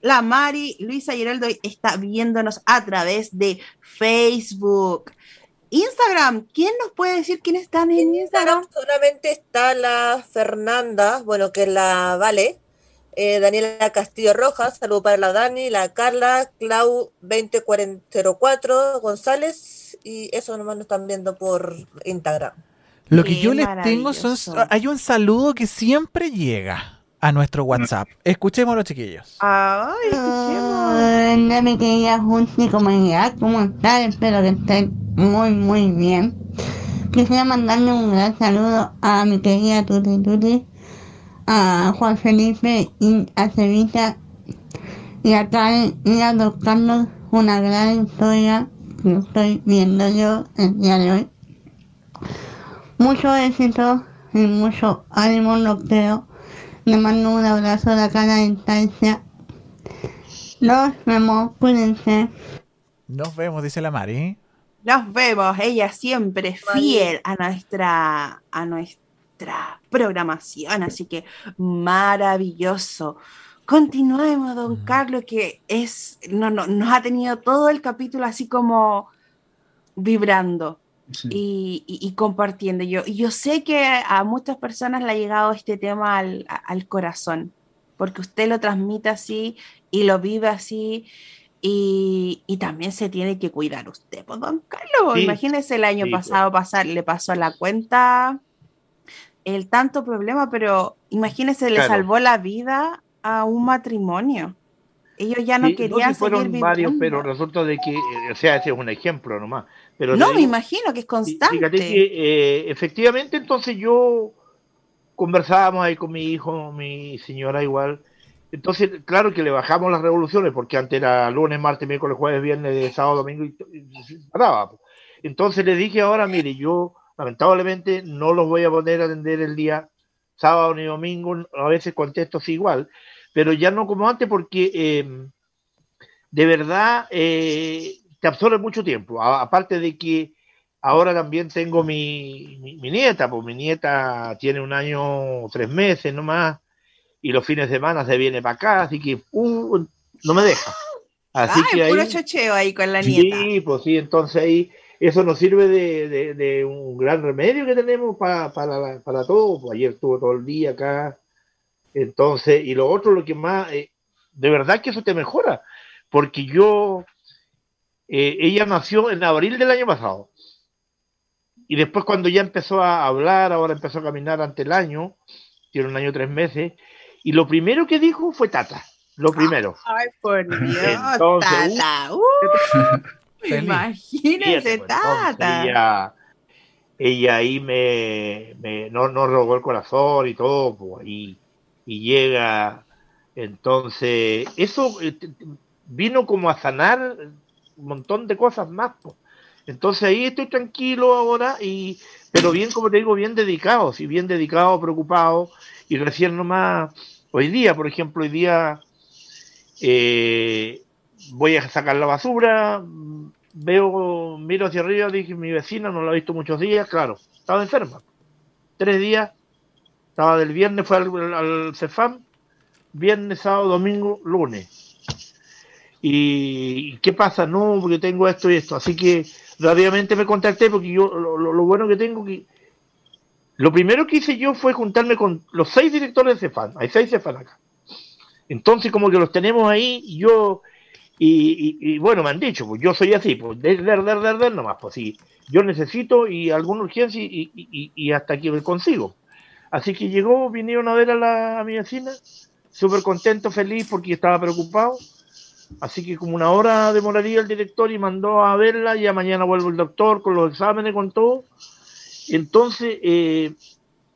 La Mari Luisa Geraldo está viéndonos a través de Facebook. Instagram, ¿quién nos puede decir quién están en, Instagram? Solamente está la Fernanda, bueno, que es la Vale, eh, Daniela Castillo Rojas, saludo para la Dani, la Carla, Clau 2004 González, y eso nomás nos están viendo por Instagram. Lo que yo les tengo son, hay un saludo que siempre llega a nuestro WhatsApp. Escuchémoslo, chiquillos. Ay, escuchemos. Hola, mi querida Junta y comunidad, ¿cómo están? Espero que estén muy, muy bien. quisiera mandarle un gran saludo a mi querida Tuti Tuti, a Juan Felipe y a Cevita y a Karen y a Don Carlos una gran historia que estoy viendo yo el día de hoy. Mucho éxito y mucho ánimo lo creo. Le mando un abrazo de acá a la distancia. Nos vemos, cuídense. Nos vemos, dice la Mari. Nos vemos, ella siempre fiel a nuestra, a nuestra programación, así que maravilloso. Continuemos, don mm. Carlos, que es, no, no, nos ha tenido todo el capítulo así como vibrando y, compartiendo. Yo, yo sé que a muchas personas le ha llegado este tema al, corazón, porque usted lo transmite así y lo vive así. Y, también se tiene que cuidar usted, pues, don Carlos. Imagínese el año pues. pasado pasar, le pasó a la cuenta el tanto problema, pero imagínese, le salvó la vida a un matrimonio. Ellos ya no querían fueron varios, pero resulta de que, eh, o sea, ese es un ejemplo nomás. Pero no, me imagino que es constante. Fíjate que eh, efectivamente entonces yo conversábamos ahí con mi hijo, mi señora igual. Entonces, claro que le bajamos las revoluciones, porque antes era lunes, martes, miércoles, jueves, viernes, sábado, domingo, y, paraba. Entonces le dije ahora, mire, yo lamentablemente no los voy a poner a atender el día sábado ni domingo, a veces contesto igual, pero ya no como antes porque eh, de verdad eh, te absorbe mucho tiempo. aparte de que ahora también tengo mi, mi, nieta, pues mi nieta tiene un año, tres meses nomás, y los fines de semana se viene para acá, así que uh, no me deja. Así que puro chocheo ahí con la nieta. Sí, pues sí, entonces ahí eso nos sirve de, de, un gran remedio que tenemos para, para, para todo. Pues ayer estuvo todo el día acá. Entonces, y lo otro, lo que más, eh, de verdad que eso te mejora, porque yo, eh, ella nació en abril del año pasado. Y después cuando ya empezó a hablar, ahora empezó a caminar ante el año, tiene un año tres meses, y lo primero que dijo fue Tata, lo primero. Ay, por Dios, Tata. Uh. Imagínese, pues, Tata. Ella, ella, ahí me, me no, no, robó el corazón y todo, pues, y, y llega. Entonces, eso eh, vino como a sanar montón de cosas más. Entonces ahí estoy tranquilo ahora, y, pero bien, como te digo, bien dedicado, sí, bien dedicado, preocupado, y recién nomás, hoy día, por ejemplo, hoy día eh, voy a sacar la basura, veo, miro hacia arriba, dije, mi vecina no la he visto muchos días, claro, estaba enferma. Tres días, estaba del viernes, fue al, Cefam, viernes, sábado, domingo, lunes. Y ¿qué pasa? No, porque tengo esto y esto. Así que rápidamente me contacté porque yo lo, bueno que tengo que... Lo primero que hice yo fue juntarme con los seis directores de Cefam. Hay seis Cefam acá. Entonces como que los tenemos ahí y yo y, bueno, me han dicho, pues yo soy así, pues der, der, der, der, nomás, pues sí, yo necesito y alguna urgencia y, y, hasta aquí me consigo. Así que llegó, vinieron a ver a, la, a mi vecina, súper contento, feliz porque estaba preocupado. Así que como una hora demoraría el director y mandó a verla, ya mañana vuelvo el doctor con los exámenes, con todo. Entonces, eh,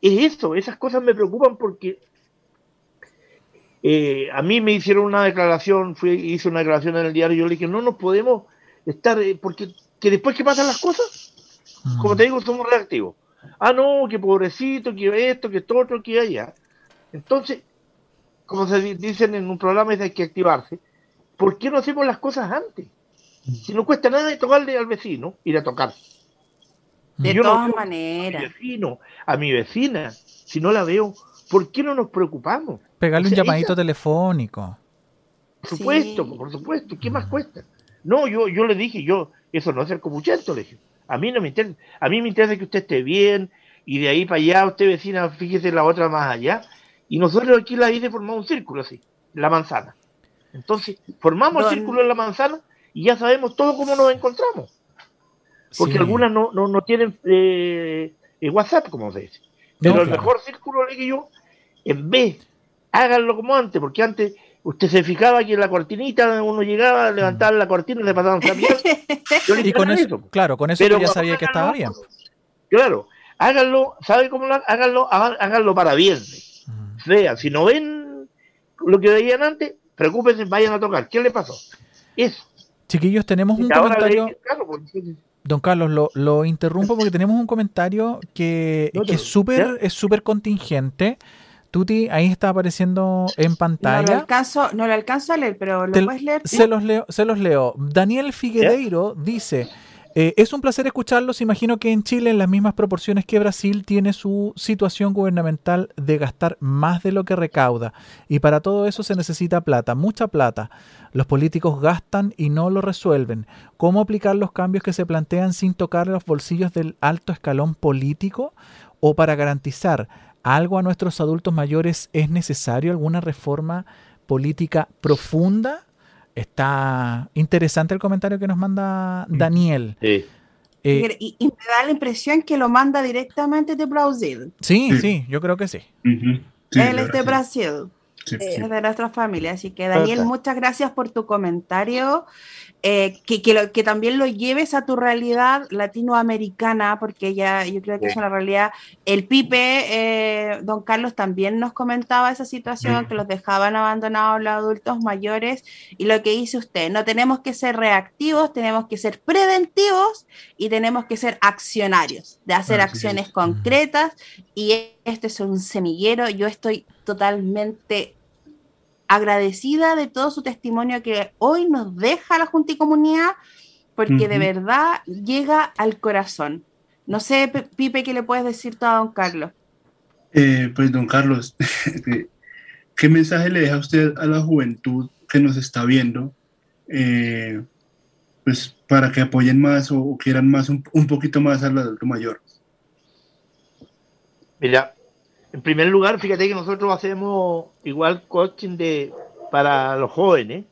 es eso, esas cosas me preocupan porque eh, a mí me hicieron una declaración, fui, hice una declaración en el diario, yo le dije, no nos podemos estar, eh, porque que después que pasan las cosas, como te digo, somos reactivos. Ah, no, que pobrecito, que esto, que esto, otro, que allá. Entonces, como se dicen en un programa, es hay que activarse. ¿Por qué no hacemos las cosas antes? Si no cuesta nada de tocarle al vecino, ir a tocar. De todas maneras. A mi vecino, a mi vecina, si no la veo, ¿por qué no nos preocupamos? Pegarle un llamadito telefónico. Por supuesto, por supuesto. ¿Qué más cuesta? No, yo, yo le dije, yo, eso no es ser comuchento, le dije. A mí no me interesa. A mí me interesa que usted esté bien y de ahí para allá, usted vecina, fíjese la otra más allá. Y nosotros aquí la IDE formamos un círculo así, la manzana. Entonces, formamos el círculo en la manzana y ya sabemos todo cómo nos encontramos. Porque algunas no, no, no tienen eh, WhatsApp, como se dice. Pero el mejor círculo, le yo, en vez, háganlo como antes, porque antes usted se fijaba que en la cortinita uno llegaba, levantaba la cortina y le pasaban también. y con eso, claro, con eso ya sabía que estaba bien. claro, háganlo, ¿sabe cómo lo háganlo? Háganlo para viernes. Vean, si no ven lo que veían antes, preocúpense, vayan a tocar. ¿Qué le pasó? Eso. Chiquillos, tenemos un comentario. Don Carlos, lo, interrumpo porque tenemos un comentario que, es súper es súper contingente. Tuti, ahí está apareciendo en pantalla. No lo alcanzo, no lo alcanzo a leer, pero lo puedes leer. Se los leo, se los leo. Daniel Figueiredo dice, eh, es un placer escucharlos. Imagino que en Chile, en las mismas proporciones que Brasil, tiene su situación gubernamental de gastar más de lo que recauda. Y para todo eso se necesita plata, mucha plata. Los políticos gastan y no lo resuelven. ¿Cómo aplicar los cambios que se plantean sin tocar los bolsillos del alto escalón político? ¿O para garantizar algo a nuestros adultos mayores es necesario alguna reforma política profunda? Está interesante el comentario que nos manda Daniel. Sí. Eh, y, me da la impresión que lo manda directamente de Brasil. Sí, sí, yo creo que sí. Él es de Brasil. Es de nuestra familia. Así que, Daniel, muchas gracias por tu comentario. Eh, que, que, también lo lleves a tu realidad latinoamericana, porque ya yo creo que es una realidad. El Pipe, eh, don Carlos, también nos comentaba esa situación, que los dejaban abandonados los adultos mayores, y lo que dice usted, no tenemos que ser reactivos, tenemos que ser preventivos y tenemos que ser accionarios, de hacer acciones concretas, y este es un semillero, yo estoy totalmente agradecida de todo su testimonio que hoy nos deja la Junta y Comunidad, porque de verdad llega al corazón. No sé, Pipe, ¿qué le puedes decir tú a don Carlos? Eh, pues, don Carlos, ¿qué mensaje le deja usted a la juventud que nos está viendo? Eh, pues para que apoyen más o, quieran más un, un, poquito más al adulto mayor. Mira, en primer lugar, fíjate que nosotros hacemos igual coaching de para los jóvenes.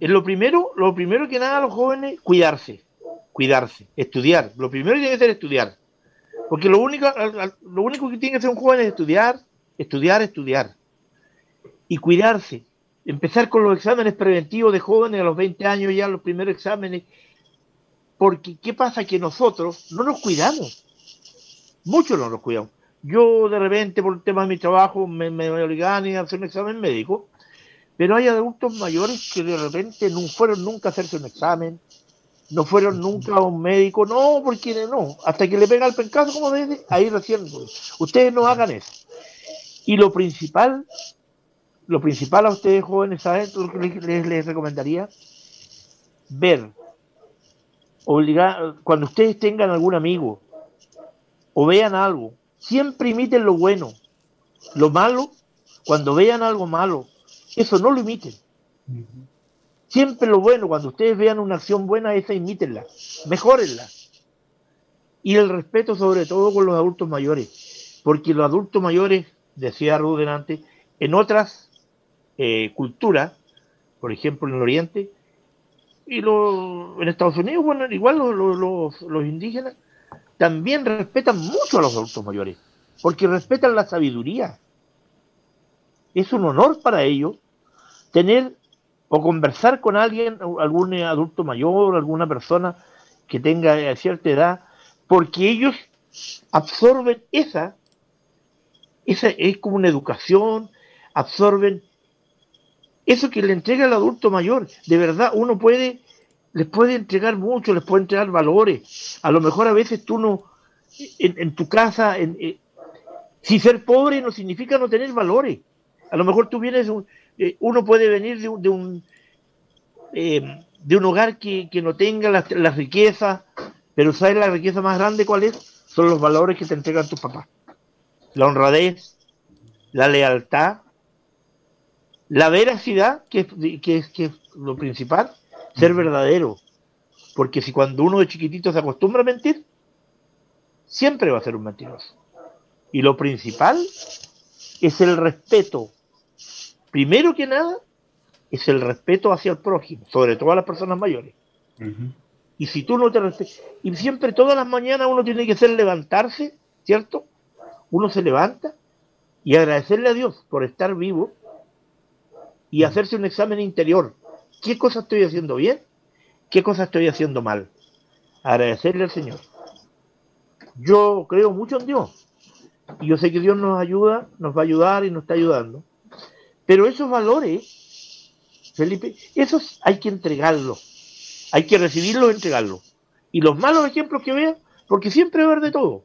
Es lo primero, lo primero que nada los jóvenes, cuidarse, cuidarse, estudiar. Lo primero que tiene que ser estudiar. Porque lo único, lo único que tiene que hacer un joven es estudiar, estudiar, estudiar. Y cuidarse. Empezar con los exámenes preventivos de jóvenes a los 20 años ya, los primeros exámenes. Porque, ¿qué pasa? Que nosotros no nos cuidamos. Muchos no nos cuidamos. Yo de repente por el tema de mi trabajo me, me obligaban a hacer un examen médico, pero hay adultos mayores que de repente no fueron nunca a hacerse un examen, no fueron nunca a un médico, no, porque no, hasta que le pega el pencazo, como dice, ahí recién, pues, ustedes no hagan eso. Y lo principal, lo principal a ustedes jóvenes, ¿saben? Lo que les, les recomendaría, ver, obligar, cuando ustedes tengan algún amigo o vean algo Siempre imiten lo bueno. Lo malo, cuando vean algo malo, eso no lo imiten. Siempre lo bueno, cuando ustedes vean una acción buena, esa imítenla, mejórenla. Y el respeto sobre todo con los adultos mayores, porque los adultos mayores, decía Ruth antes, en otras eh, culturas, por ejemplo en el Oriente, y en Estados Unidos, bueno, igual los indígenas, también respetan mucho a los adultos mayores, porque respetan la sabiduría. Es un honor para ellos tener o conversar con alguien, algún adulto mayor, alguna persona que tenga cierta edad, porque ellos absorben esa, esa es como una educación, absorben eso que le entrega el adulto mayor. De verdad, uno puede les puede entregar mucho, les puede entregar valores. A lo mejor a veces tú no, en, tu casa, en, eh, si ser pobre no significa no tener valores. A lo mejor tú vienes, eh, uno puede venir de un, de un, eh, de un hogar que, no tenga la, la, riqueza, pero ¿sabes la riqueza más grande cuál es? Son los valores que te entregan tus papás. La honradez, la lealtad, la veracidad, que, que, que es lo principal, ser verdadero. Porque si cuando uno de chiquitito se acostumbra a mentir, siempre va a ser un mentiroso. Y lo principal es el respeto. Primero que nada, es el respeto hacia el prójimo, sobre todo a las personas mayores. Y si tú no te respetas, y siempre todas las mañanas uno tiene que hacer levantarse, ¿cierto? Uno se levanta y agradecerle a Dios por estar vivo y hacerse un examen interior ¿Qué cosa estoy haciendo bien? ¿Qué cosa estoy haciendo mal? Agradecerle al Señor. Yo creo mucho en Dios. Y yo sé que Dios nos ayuda, nos va a ayudar y nos está ayudando. Pero esos valores, Felipe, esos hay que entregarlos. Hay que recibirlos y entregarlos. Y los malos ejemplos que vean, porque siempre va a haber de todo.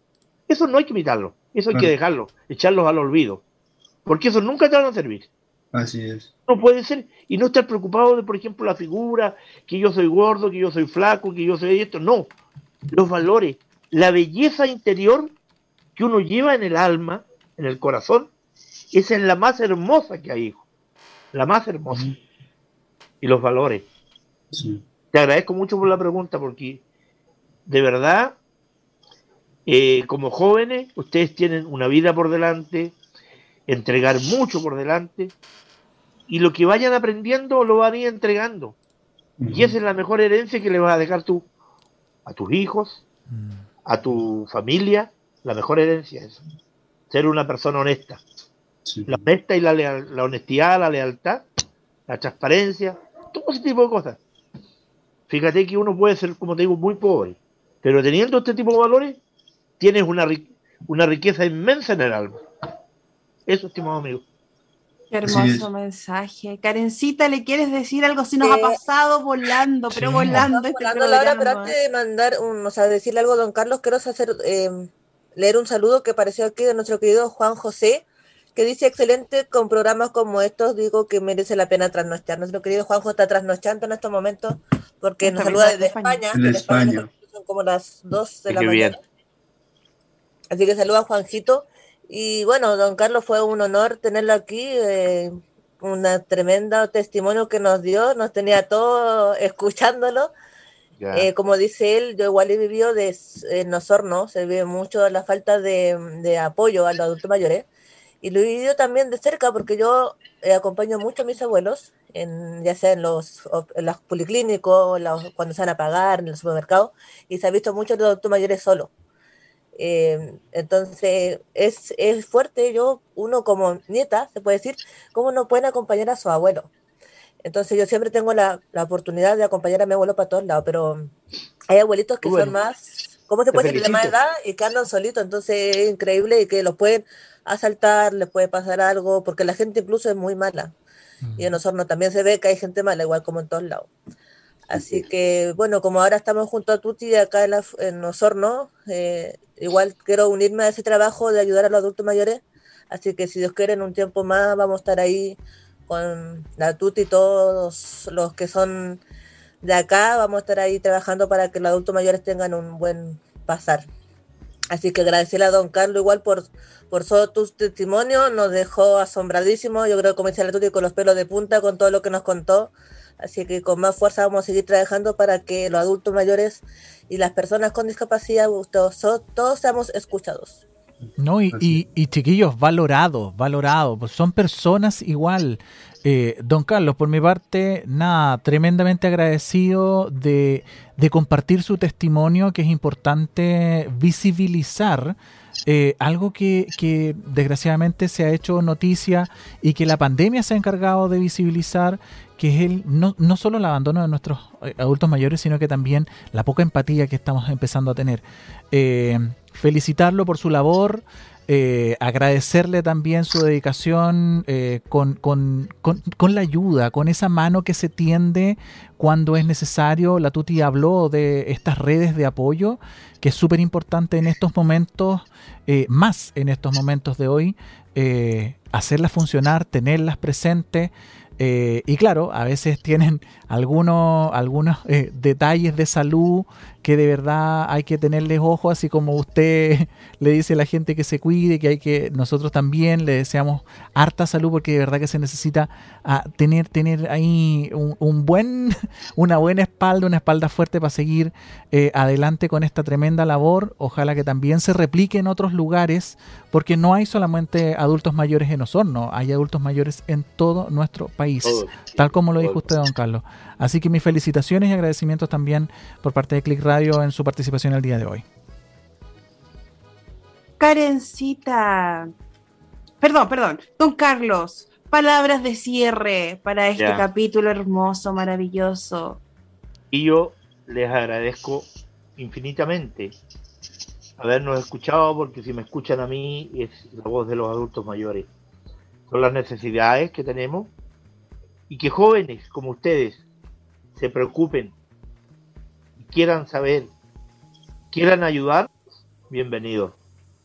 Eso no hay que imitarlos. Eso hay que dejarlos, echarlos al olvido. Porque eso nunca te van a servir. Así es. No puede ser. Y no estar preocupado de, por ejemplo, la figura, que yo soy gordo, que yo soy flaco, que yo soy esto. No. Los valores, la belleza interior que uno lleva en el alma, en el corazón, esa es la más hermosa que hay, hijo. La más hermosa. Y los valores. Te agradezco mucho por la pregunta porque de verdad, eh, como jóvenes, ustedes tienen una vida por delante, entregar mucho por delante, y lo que vayan aprendiendo lo van a ir entregando. Y esa es la mejor herencia que le vas a dejar tú a tus hijos, mm. a tu familia. La mejor herencia es ser una persona honesta. La honesta y la, la honestidad, la lealtad, la transparencia, todo ese tipo de cosas. Fíjate que uno puede ser, como te digo, muy pobre, pero teniendo este tipo de valores, tienes una, una riqueza inmensa en el alma. Eso, estimado amigo. Qué hermoso mensaje. Karencita, ¿le quieres decir algo? Si nos ha eh, pasado volando, pero volando. Este volando Laura, pero antes de mandar, un, o sea, decirle algo a don Carlos, quiero hacer, em, leer un saludo que apareció aquí de nuestro querido Juan José, que dice, excelente, con programas como estos, digo que merece la pena trasnochar. Nuestro querido Juanjo está trasnochando en estos momentos, porque nos saluda desde España, España, son como las 2 de la mañana. Así que saluda a Juanjito. Y bueno, don Carlos, fue un honor tenerlo aquí. Eh, una tremenda testimonio que nos dio, nos tenía todo escuchándolo. Eh, como dice él, yo igual he vivido de, en Osorno, se ve mucho la falta de, apoyo a los adultos mayores. Y lo he vivido también de cerca porque yo eh, acompaño mucho a mis abuelos, en, ya sea en los, en los policlínicos, cuando se van a pagar, en el supermercado, y se ha visto mucho los adultos mayores solos. Eh, entonces, es, es, fuerte, yo, uno como nieta, se puede decir, cómo no pueden acompañar a su abuelo. Entonces, yo siempre tengo la, la oportunidad de acompañar a mi abuelo para todos lados, pero hay abuelitos que son más, ¿cómo se puede decir? De más edad y que andan solitos, entonces es increíble y que los pueden asaltar, les puede pasar algo, porque la gente incluso es muy mala. Y en Osorno también se ve que hay gente mala, igual como en todos lados. Así que, bueno, como ahora estamos junto a Tuti acá en, en Osorno, eh, igual quiero unirme a ese trabajo de ayudar a los adultos mayores. Así que si Dios quiere, en un tiempo más vamos a estar ahí con la Tuti y todos los que son de acá. Vamos a estar ahí trabajando para que los adultos mayores tengan un buen pasar. Así que agradecerle a don Carlos igual por, por todo tu testimonio. Nos dejó asombradísimo. Yo creo que comencé la Tuti con los pelos de punta con todo lo que nos contó. Así que con más fuerza vamos a seguir trabajando para que los adultos mayores y las personas con discapacidad, todos, todos seamos escuchados. No, y, y, chiquillos, valorados, valorados, pues son personas igual. Eh, don Carlos, por mi parte, nada, tremendamente agradecido de, de compartir su testimonio, que es importante visibilizar eh, algo que, que, desgraciadamente se ha hecho noticia y que la pandemia se ha encargado de visibilizar, que es el no, no solo el abandono de nuestros eh, adultos mayores, sino que también la poca empatía que estamos empezando a tener. Eh, felicitarlo por su labor, eh, agradecerle también su dedicación eh, con, con, con, la ayuda, con esa mano que se tiende cuando es necesario. La Tuti habló de estas redes de apoyo, que es súper importante en estos momentos, eh, más en estos momentos de hoy, hacerlas funcionar, tenerlas presentes. y claro, a veces tienen algunos, algunos detalles de salud que de verdad hay que tenerles ojo, así como usted le dice a la gente que se cuide, que hay que, nosotros también le deseamos harta salud porque de verdad que se necesita ah, tener, tener ahí un, buen, una buena espalda, una espalda fuerte para seguir eh, adelante con esta tremenda labor. Ojalá que también se replique en otros lugares, porque no hay solamente adultos mayores en Osorno, hay adultos mayores en todo nuestro país, tal como lo dijo usted, don Carlos. Así que mis felicitaciones y agradecimientos también por parte de Click Radio en su participación el día de hoy. Karencita. Perdón, perdón. Don Carlos, palabras de cierre para este capítulo hermoso, maravilloso. Y yo les agradezco infinitamente habernos escuchado, porque si me escuchan a mí es la voz de los adultos mayores. Son las necesidades que tenemos y que jóvenes como ustedes se preocupen quieran saber, quieran ayudar, bienvenidos.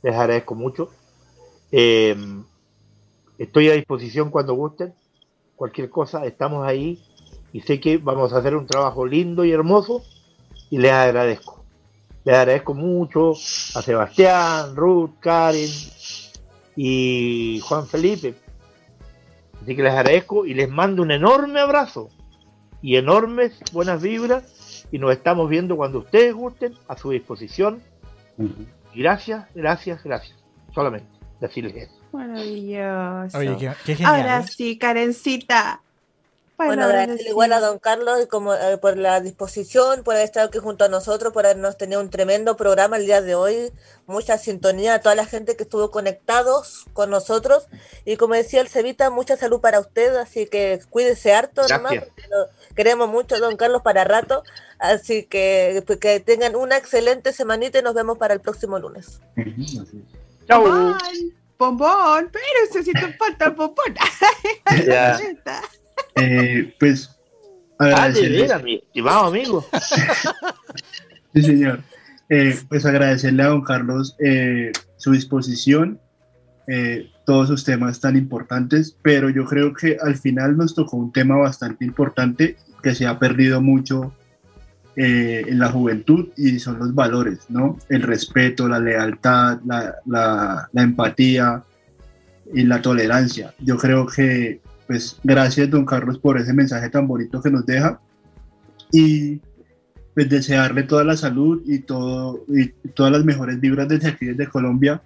Les agradezco mucho. Eh, estoy a disposición cuando gusten. Cualquier cosa, estamos ahí y sé que vamos a hacer un trabajo lindo y hermoso y les agradezco. Les agradezco mucho a Sebastián, Ruth, Karen y Juan Felipe. Así que les agradezco y les mando un enorme abrazo y enormes buenas vibras y nos estamos viendo cuando ustedes gusten a su disposición. Gracias, gracias, gracias. Solamente decirles eso. Maravilloso. Oye, qué, qué genial. Ahora ¿eh? sí, Karencita. Bueno, agradecerle igual a don Carlos como, eh, por la disposición, por haber estado aquí junto a nosotros, por habernos tenido un tremendo programa el día de hoy. Mucha sintonía a toda la gente que estuvo conectados con nosotros. Y como decía el Cevita, mucha salud para usted, así que cuídese harto nomás, Gracias. lo- queremos mucho a don Carlos para rato. Así que, pues, que tengan una excelente semanita y nos vemos para el próximo lunes. Chau. Bombón, bombón, pero si te falta el bombón. Ya. Eh, pues Ah, mi estimado amigo. sí, señor. Eh, pues agradecerle a don Carlos eh, su disposición, eh, todos sus temas tan importantes, pero yo creo que al final nos tocó un tema bastante importante que se ha perdido mucho eh, en la juventud y son los valores, ¿no? El respeto, la lealtad, la, la- la empatía y la tolerancia. Yo creo que, pues, gracias, don Carlos, por ese mensaje tan bonito que nos deja y pues desearle toda la salud y, todo, y todas las mejores vibras desde aquí, desde Colombia,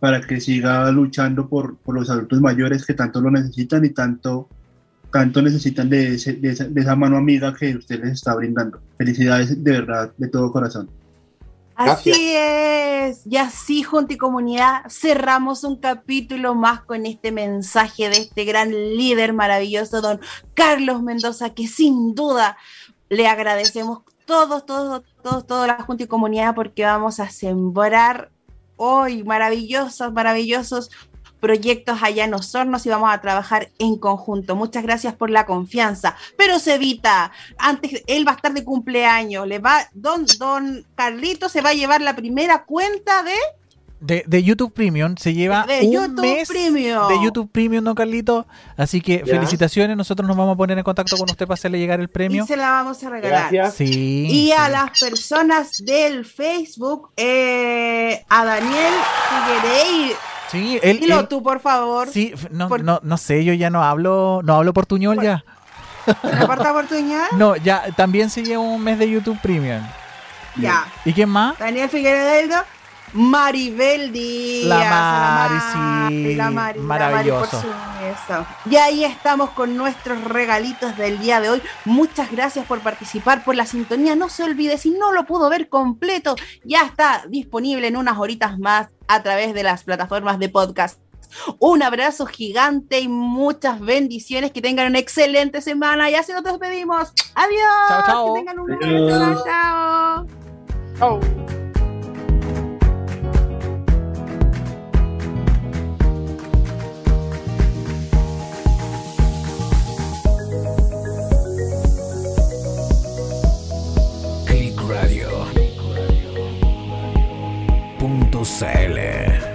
para que siga luchando por, por los adultos mayores que tanto lo necesitan y tanto, tanto necesitan de, ese- de esa, de esa mano amiga que usted les está brindando. Felicidades de verdad, de todo corazón. Así es, y así junto y comunidad cerramos un capítulo más con este mensaje de este gran líder maravilloso, don Carlos Mendoza, que sin duda le agradecemos todos, todos, todos, toda la junta y comunidad porque vamos a sembrar hoy maravillosos, maravillosos proyectos allá en Osornos y vamos a trabajar en conjunto. Muchas gracias por la confianza. Pero Cevita, antes él va a estar de cumpleaños, le va don don Carlito se va a llevar la primera cuenta de De, de YouTube Premium se lleva De un YouTube mes Premium. de YouTube Premium, don Carlito. Así que felicitaciones. Nosotros nos vamos a poner en contacto con usted para hacerle llegar el premio. y se la vamos a regalar. Gracias. Sí. Y a las personas del Facebook, eh, a Daniel Figuerey, Sí, él, dilo él- tú por favor, sí, no, por- no, no sé, yo ya no hablo, no hablo portuñol Por- ya. ¿me aparta oportunidad? No, ya también se lleva un mes de YouTube Premium. Ya. ¿Y quién más? Daniel Figueiredo, Maribel Díaz. La a Mari, sí, la Mari, la maravilloso. Mari por. Y ahí estamos con nuestros regalitos del día de hoy. Muchas gracias por participar, por la sintonía. No se olvide, si no lo pudo ver completo, ya está disponible en unas horitas más a través de las plataformas de podcast. Un abrazo gigante y muchas bendiciones. Que tengan una excelente semana. Y así nos despedimos. Adiós. Chao, chao. Que tengan un Adiós. chao. Chau. Click Radio. Punto CL.